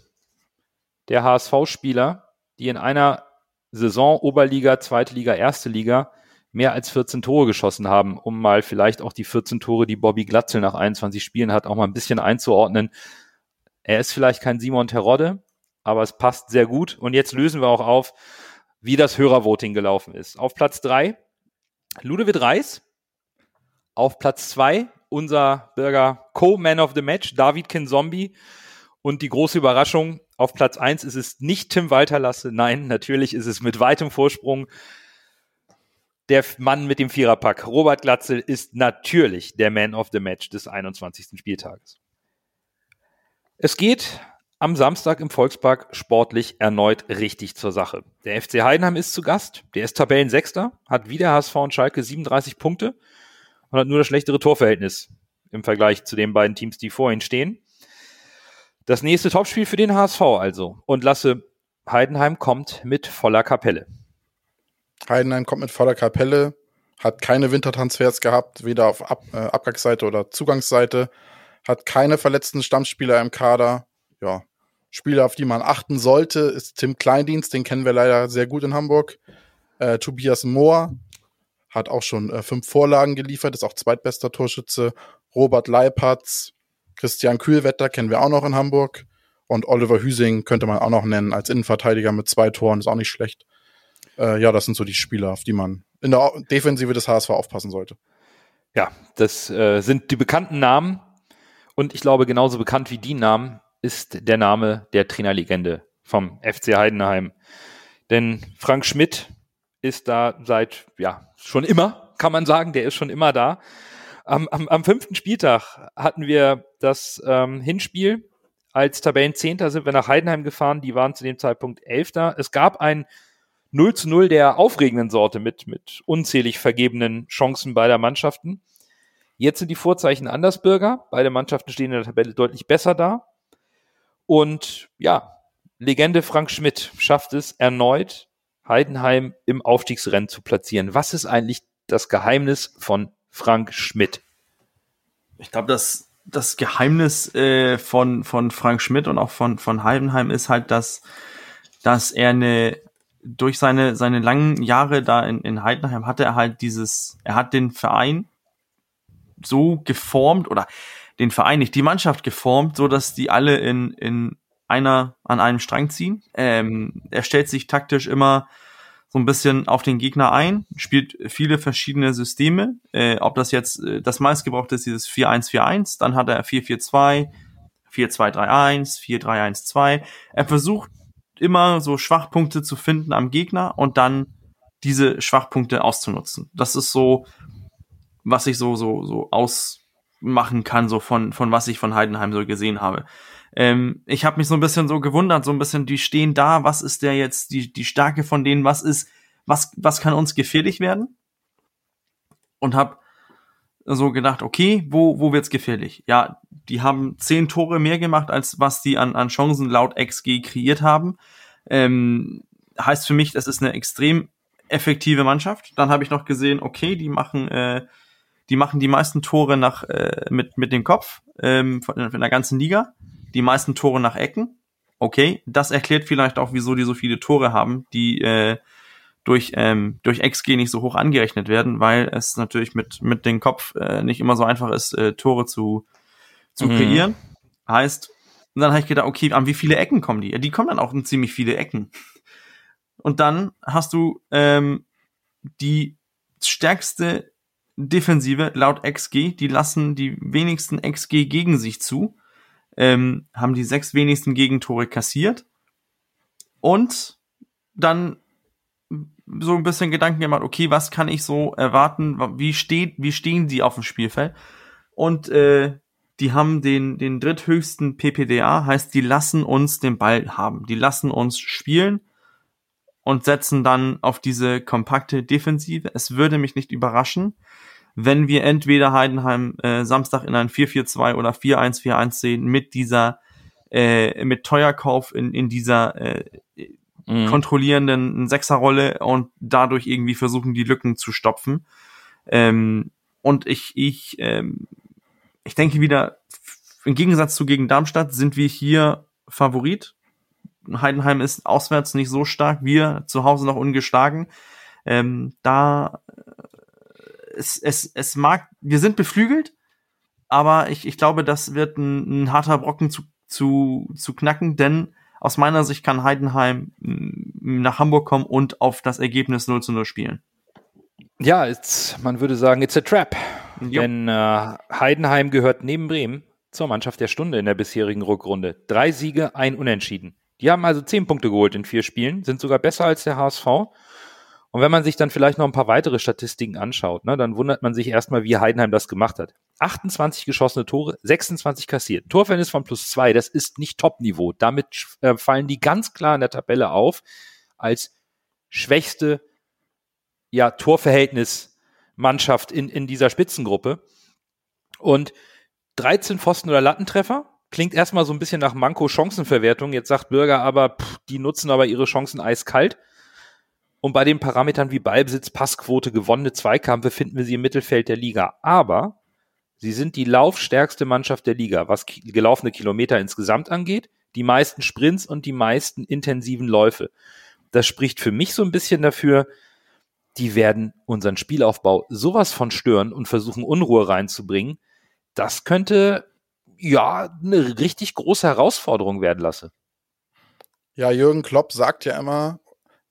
Speaker 1: der HSV-Spieler, die in einer Saison Oberliga, Zweite Liga, Erste Liga mehr als 14 Tore geschossen haben, um mal vielleicht auch die 14 Tore, die Bobby Glatzel nach 21 Spielen hat, auch mal ein bisschen einzuordnen. Er ist vielleicht kein Simon Terodde, aber es passt sehr gut. Und jetzt lösen wir auch auf, wie das Hörervoting gelaufen ist. Auf Platz drei Ludovic Reis. Auf Platz zwei unser Bürger Co-Man of the Match, David Kinzombie. Und die große Überraschung, auf Platz eins ist es nicht Tim Walterlasse. Nein, natürlich ist es mit weitem Vorsprung der Mann mit dem Viererpack. Robert Glatzel ist natürlich der Man of the Match des 21. Spieltages. Es geht am Samstag im Volkspark sportlich erneut richtig zur Sache. Der FC Heidenheim ist zu Gast. Der ist Tabellensechster, hat wieder HSV und Schalke 37 Punkte und hat nur das schlechtere Torverhältnis im Vergleich zu den beiden Teams, die vor ihnen stehen. Das nächste Topspiel für den HSV also. Und Lasse Heidenheim kommt mit voller Kapelle.
Speaker 3: Heidenheim kommt mit voller Kapelle, hat keine Wintertransfers gehabt, weder auf Ab äh, Abgangsseite oder Zugangsseite, hat keine verletzten Stammspieler im Kader. Ja, Spieler, auf die man achten sollte, ist Tim Kleindienst, den kennen wir leider sehr gut in Hamburg. Äh, Tobias Mohr hat auch schon äh, fünf Vorlagen geliefert, ist auch zweitbester Torschütze. Robert Leipertz, Christian Kühlwetter kennen wir auch noch in Hamburg. Und Oliver Hüsing könnte man auch noch nennen als Innenverteidiger mit zwei Toren, ist auch nicht schlecht. Äh, ja, das sind so die Spieler, auf die man in der Defensive des HSV aufpassen sollte.
Speaker 1: Ja, das äh, sind die bekannten Namen. Und ich glaube, genauso bekannt wie die Namen ist der Name der Trainerlegende vom FC Heidenheim. Denn Frank Schmidt ist da seit, ja, schon immer, kann man sagen, der ist schon immer da. Am, am, am fünften Spieltag hatten wir das ähm, Hinspiel. Als Tabellenzehnter sind wir nach Heidenheim gefahren. Die waren zu dem Zeitpunkt Elfter. Es gab ein 0 zu 0 der aufregenden Sorte mit, mit unzählig vergebenen Chancen beider Mannschaften. Jetzt sind die Vorzeichen anders, Bürger. Beide Mannschaften stehen in der Tabelle deutlich besser da. Und ja, Legende Frank Schmidt schafft es erneut, Heidenheim im Aufstiegsrennen zu platzieren. Was ist eigentlich das Geheimnis von Frank Schmidt?
Speaker 2: Ich glaube, das, das Geheimnis äh, von, von Frank Schmidt und auch von, von Heidenheim ist halt, dass, dass er eine durch seine, seine langen Jahre da in, in Heidenheim hatte er halt dieses, er hat den Verein so geformt oder den Verein nicht, die Mannschaft geformt, so dass die alle in, in einer an einem Strang ziehen. Ähm, er stellt sich taktisch immer so ein bisschen auf den Gegner ein, spielt viele verschiedene Systeme. Äh, ob das jetzt äh, das meistgebrauchte ist, dieses 4-1-4-1, dann hat er 4-4-2, 4-2-3-1, 4-3-1-2. Er versucht immer so Schwachpunkte zu finden am Gegner und dann diese Schwachpunkte auszunutzen. Das ist so, was ich so, so, so ausmachen kann, so von, von was ich von Heidenheim so gesehen habe. Ähm, ich habe mich so ein bisschen so gewundert, so ein bisschen, die stehen da, was ist der jetzt, die, die Stärke von denen, was ist, was, was kann uns gefährlich werden? Und habe so gedacht, okay, wo, wo wird's gefährlich? Ja, die haben zehn Tore mehr gemacht, als was die an, an Chancen laut XG kreiert haben. Ähm, heißt für mich, das ist eine extrem effektive Mannschaft. Dann habe ich noch gesehen, okay, die machen, äh, die machen die meisten Tore nach äh, mit mit dem Kopf ähm, von, von der ganzen Liga, die meisten Tore nach Ecken. Okay, das erklärt vielleicht auch, wieso die so viele Tore haben, die äh, durch, ähm, durch XG nicht so hoch angerechnet werden, weil es natürlich mit, mit dem Kopf äh, nicht immer so einfach ist, äh, Tore zu, zu mhm. kreieren. Heißt, und dann habe ich gedacht, okay, an wie viele Ecken kommen die? Ja, die kommen dann auch in ziemlich viele Ecken. Und dann hast du ähm, die stärkste Defensive laut XG, die lassen die wenigsten XG gegen sich zu, ähm, haben die sechs wenigsten Gegentore kassiert. Und dann so ein bisschen Gedanken gemacht, okay, was kann ich so erwarten, wie steht, wie stehen die auf dem Spielfeld? Und äh, die haben den, den dritthöchsten PPDA, heißt, die lassen uns den Ball haben, die lassen uns spielen und setzen dann auf diese kompakte Defensive. Es würde mich nicht überraschen, wenn wir entweder Heidenheim äh, Samstag in ein 4-4-2 oder 4-1-4-1 sehen mit dieser äh, mit Teuerkauf in, in dieser äh, mhm. kontrollierenden Sechserrolle und dadurch irgendwie versuchen, die Lücken zu stopfen. Ähm, und ich, ich, ähm, ich denke wieder, im Gegensatz zu gegen Darmstadt sind wir hier Favorit. Heidenheim ist auswärts nicht so stark, wir zu Hause noch ungeschlagen. Ähm, da äh, es, es, es mag, wir sind beflügelt, aber ich, ich glaube, das wird ein, ein harter Brocken zu, zu, zu knacken, denn aus meiner Sicht kann Heidenheim mm, nach Hamburg kommen und auf das Ergebnis 0 zu 0 spielen.
Speaker 1: Ja, it's, man würde sagen, it's a trap. Jo. Denn äh, Heidenheim gehört neben Bremen zur Mannschaft der Stunde in der bisherigen Rückrunde. Drei Siege, ein Unentschieden. Die haben also zehn Punkte geholt in vier Spielen, sind sogar besser als der HSV. Und wenn man sich dann vielleicht noch ein paar weitere Statistiken anschaut, ne, dann wundert man sich erstmal, wie Heidenheim das gemacht hat. 28 geschossene Tore, 26 kassiert. Torverhältnis von plus zwei, das ist nicht Top-Niveau. Damit äh, fallen die ganz klar in der Tabelle auf als schwächste ja, Torverhältnismannschaft in, in dieser Spitzengruppe. Und 13 Pfosten- oder Lattentreffer klingt erstmal so ein bisschen nach Manko-Chancenverwertung. Jetzt sagt Bürger aber, pff, die nutzen aber ihre Chancen eiskalt. Und bei den Parametern wie Ballbesitz, Passquote, gewonnene Zweikämpfe finden wir sie im Mittelfeld der Liga. Aber Sie sind die laufstärkste Mannschaft der Liga, was gelaufene Kilometer insgesamt angeht, die meisten Sprints und die meisten intensiven Läufe. Das spricht für mich so ein bisschen dafür, die werden unseren Spielaufbau sowas von stören und versuchen Unruhe reinzubringen. Das könnte ja eine richtig große Herausforderung werden lassen.
Speaker 3: Ja, Jürgen Klopp sagt ja immer,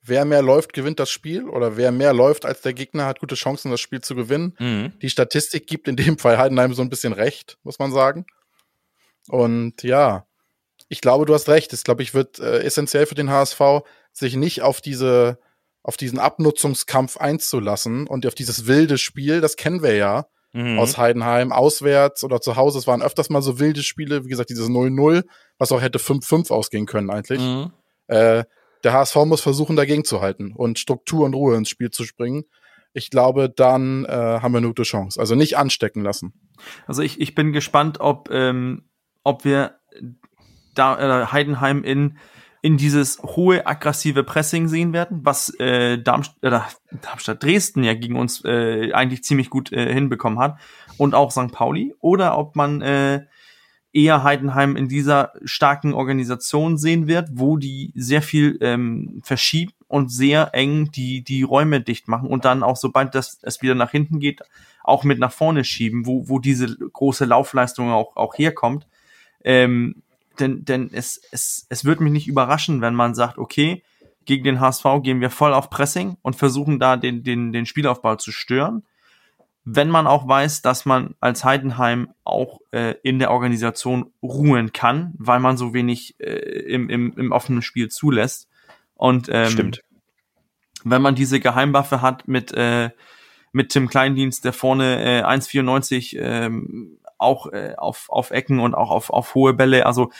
Speaker 3: wer mehr läuft, gewinnt das Spiel oder wer mehr läuft als der Gegner, hat gute Chancen, das Spiel zu gewinnen.
Speaker 1: Mhm.
Speaker 3: Die Statistik gibt in dem Fall Heidenheim so ein bisschen recht, muss man sagen. Und ja, ich glaube, du hast recht. Es glaube ich wird äh, essentiell für den HSV, sich nicht auf diese auf diesen Abnutzungskampf einzulassen und auf dieses wilde Spiel, das kennen wir ja
Speaker 1: Mhm.
Speaker 3: aus Heidenheim, auswärts oder zu Hause. Es waren öfters mal so wilde Spiele, wie gesagt, dieses 0-0, was auch hätte 5-5 ausgehen können eigentlich.
Speaker 1: Mhm.
Speaker 3: Äh, der HSV muss versuchen, dagegen zu halten und Struktur und Ruhe ins Spiel zu springen. Ich glaube, dann äh, haben wir eine gute Chance. Also nicht anstecken lassen.
Speaker 2: Also ich, ich bin gespannt, ob, ähm, ob wir da äh, Heidenheim in in dieses hohe aggressive Pressing sehen werden, was äh, Darmstadt, äh, Darmstadt Dresden ja gegen uns äh, eigentlich ziemlich gut äh, hinbekommen hat und auch St. Pauli oder ob man äh, eher Heidenheim in dieser starken Organisation sehen wird, wo die sehr viel ähm, verschieben und sehr eng die die Räume dicht machen und dann auch sobald das es wieder nach hinten geht auch mit nach vorne schieben, wo wo diese große Laufleistung auch auch herkommt. Ähm, denn, denn es, es, es wird mich nicht überraschen, wenn man sagt, okay, gegen den HSV gehen wir voll auf Pressing und versuchen da den, den, den Spielaufbau zu stören. Wenn man auch weiß, dass man als Heidenheim auch äh, in der Organisation ruhen kann, weil man so wenig äh, im, im, im offenen Spiel zulässt. Und ähm,
Speaker 1: Stimmt.
Speaker 2: wenn man diese Geheimwaffe hat mit, äh, mit Tim Kleindienst, der vorne äh, 1,94 ähm, auch äh, auf, auf Ecken und auch auf, auf hohe Bälle, also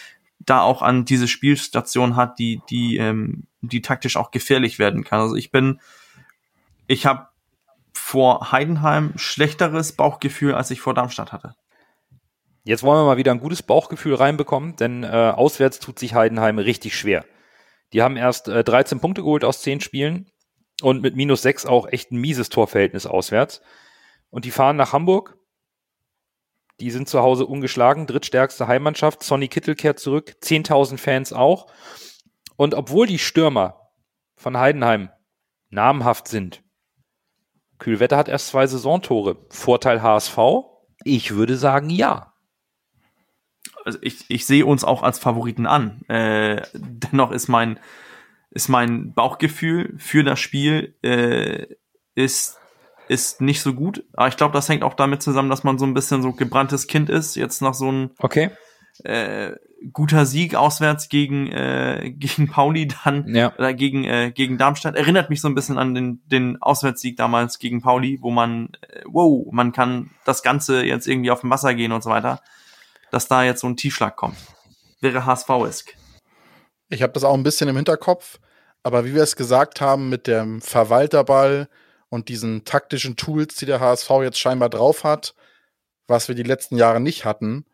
Speaker 2: da auch an diese Spielstation hat, die, die, ähm, die taktisch auch gefährlich werden kann. Also ich bin, ich habe vor Heidenheim schlechteres Bauchgefühl, als ich vor Darmstadt hatte.
Speaker 1: Jetzt wollen wir mal wieder ein gutes Bauchgefühl reinbekommen, denn äh, auswärts tut sich Heidenheim richtig schwer. Die haben erst äh, 13 Punkte geholt aus 10 Spielen und mit minus 6 auch echt ein mieses Torverhältnis auswärts. Und die fahren nach Hamburg. Die sind zu Hause ungeschlagen, drittstärkste Heimmannschaft. Sonny Kittel kehrt zurück, 10.000 Fans auch. Und obwohl die Stürmer von Heidenheim namhaft sind, Kühlwetter hat erst zwei Saisontore. Vorteil HSV? Ich würde sagen ja.
Speaker 2: also ich, ich sehe uns auch als Favoriten an. Äh, dennoch ist mein, ist mein Bauchgefühl für das Spiel äh, ist, ist nicht so gut. Aber ich glaube, das hängt auch damit zusammen, dass man so ein bisschen so gebranntes Kind ist. Jetzt nach so einem
Speaker 1: Okay.
Speaker 2: äh, guter Sieg auswärts gegen, äh, gegen Pauli dann
Speaker 1: Ja.
Speaker 2: oder gegen, äh, gegen Darmstadt. Erinnert mich so ein bisschen an den, den Auswärtssieg damals gegen Pauli, wo man, äh, wow, man kann das Ganze jetzt irgendwie auf dem Wasser gehen und so weiter. Dass da jetzt so ein Tiefschlag kommt. Wäre HSV-esk.
Speaker 3: Ich habe das auch ein bisschen im Hinterkopf, aber wie wir es gesagt haben mit dem Verwalterball und diesen taktischen Tools, die der HSV jetzt scheinbar drauf hat, was wir die letzten Jahre nicht hatten.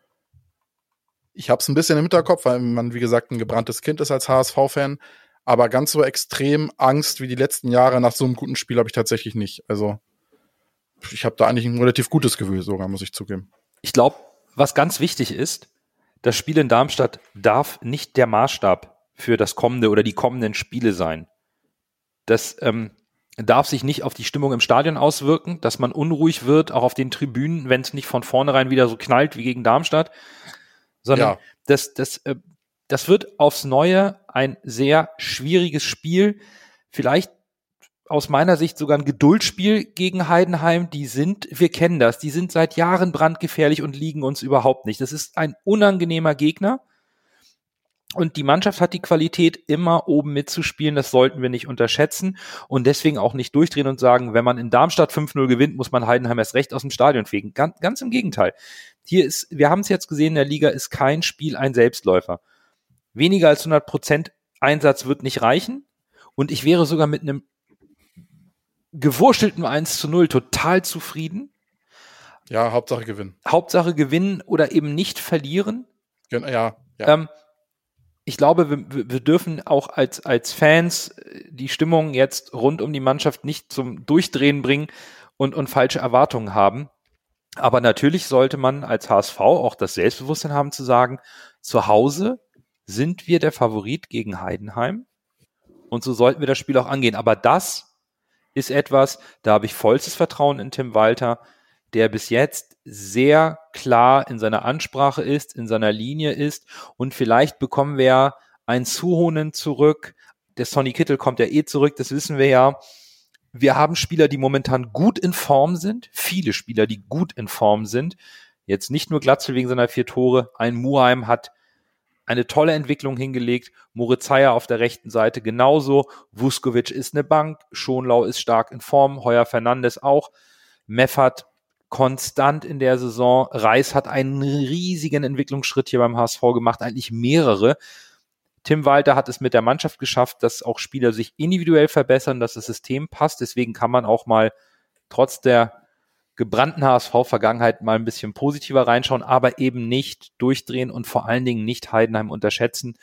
Speaker 3: Ich habe es ein bisschen im Hinterkopf, weil man, wie gesagt, ein gebranntes Kind ist als HSV-Fan. Aber ganz so extrem Angst wie die letzten Jahre nach so einem guten Spiel habe ich tatsächlich nicht. Also ich habe da eigentlich ein relativ gutes Gefühl sogar, muss ich zugeben.
Speaker 1: Ich glaube, was ganz wichtig ist, das Spiel in Darmstadt darf nicht der Maßstab für das kommende oder die kommenden Spiele sein. Das ähm, darf sich nicht auf die Stimmung im Stadion auswirken, dass man unruhig wird, auch auf den Tribünen, wenn es nicht von vornherein wieder so knallt wie gegen Darmstadt, sondern
Speaker 3: Ja.
Speaker 1: das, das, äh, das wird aufs Neue ein sehr schwieriges Spiel, vielleicht aus meiner Sicht sogar ein Geduldsspiel gegen Heidenheim. Die sind, wir kennen das, die sind seit Jahren brandgefährlich und liegen uns überhaupt nicht. Das ist ein unangenehmer Gegner. Und die Mannschaft hat die Qualität, immer oben mitzuspielen. Das sollten wir nicht unterschätzen und deswegen auch nicht durchdrehen und sagen, wenn man in Darmstadt 5-0 gewinnt, muss man Heidenheim erst recht aus dem Stadion fegen. Ganz, ganz im Gegenteil. Hier ist, wir haben es jetzt gesehen, in der Liga ist kein Spiel ein Selbstläufer. Weniger als 100 Prozent Einsatz wird nicht reichen. Und ich wäre sogar mit einem gewurschtelten 1 zu 0 total zufrieden.
Speaker 3: Ja, Hauptsache gewinnen.
Speaker 1: Hauptsache gewinnen oder eben nicht verlieren.
Speaker 3: Ja, ja.
Speaker 1: Ähm, ich glaube, wir, wir dürfen auch als, als Fans äh, die Stimmung jetzt rund um die Mannschaft nicht zum Durchdrehen bringen und, und falsche Erwartungen haben. Aber natürlich sollte man als HSV auch das Selbstbewusstsein haben zu sagen, zu Hause sind wir der Favorit gegen Heidenheim und so sollten wir das Spiel auch angehen. Aber das ist etwas, da habe ich vollstes Vertrauen in Tim Walter, der bis jetzt sehr klar in seiner Ansprache ist, in seiner Linie ist und vielleicht bekommen wir ja einen Suhonen zurück, Der Sonny Kittel kommt ja eh zurück, das wissen wir ja. Wir haben Spieler, die momentan gut in Form sind, viele Spieler, die gut in Form sind. Jetzt nicht nur Glatzel wegen seiner vier Tore. Ein Muheim hat eine tolle Entwicklung hingelegt. Moritz Heyer auf der rechten Seite genauso. Vuskovic ist eine Bank. Schonlau ist stark in Form. Heuer Fernandes auch. Meffert konstant in der Saison. Reis hat einen riesigen Entwicklungsschritt hier beim HSV gemacht, eigentlich mehrere. Tim Walter hat es mit der Mannschaft geschafft, dass auch Spieler sich individuell verbessern, dass das System passt. Deswegen kann man auch mal trotz der gebrannten HSV-Vergangenheit mal ein bisschen positiver reinschauen, aber eben nicht durchdrehen und vor allen Dingen nicht Heidenheim unterschätzen.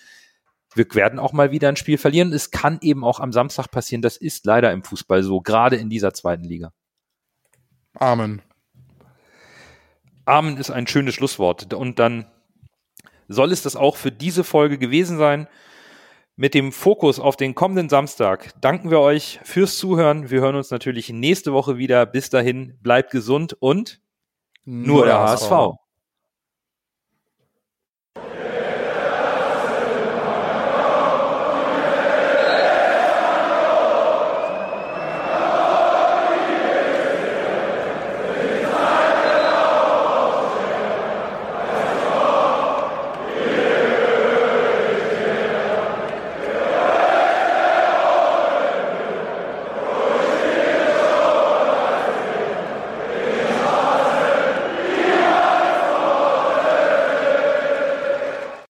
Speaker 1: Wir werden auch mal wieder ein Spiel verlieren. Es kann eben auch am Samstag passieren. Das ist leider im Fußball so, gerade in dieser zweiten Liga.
Speaker 3: Amen.
Speaker 1: Amen ist ein schönes Schlusswort. Und dann soll es das auch für diese Folge gewesen sein. Mit dem Fokus auf den kommenden Samstag danken wir euch fürs Zuhören. Wir hören uns natürlich nächste Woche wieder. Bis dahin, bleibt gesund und nur, nur der HSV. HSV.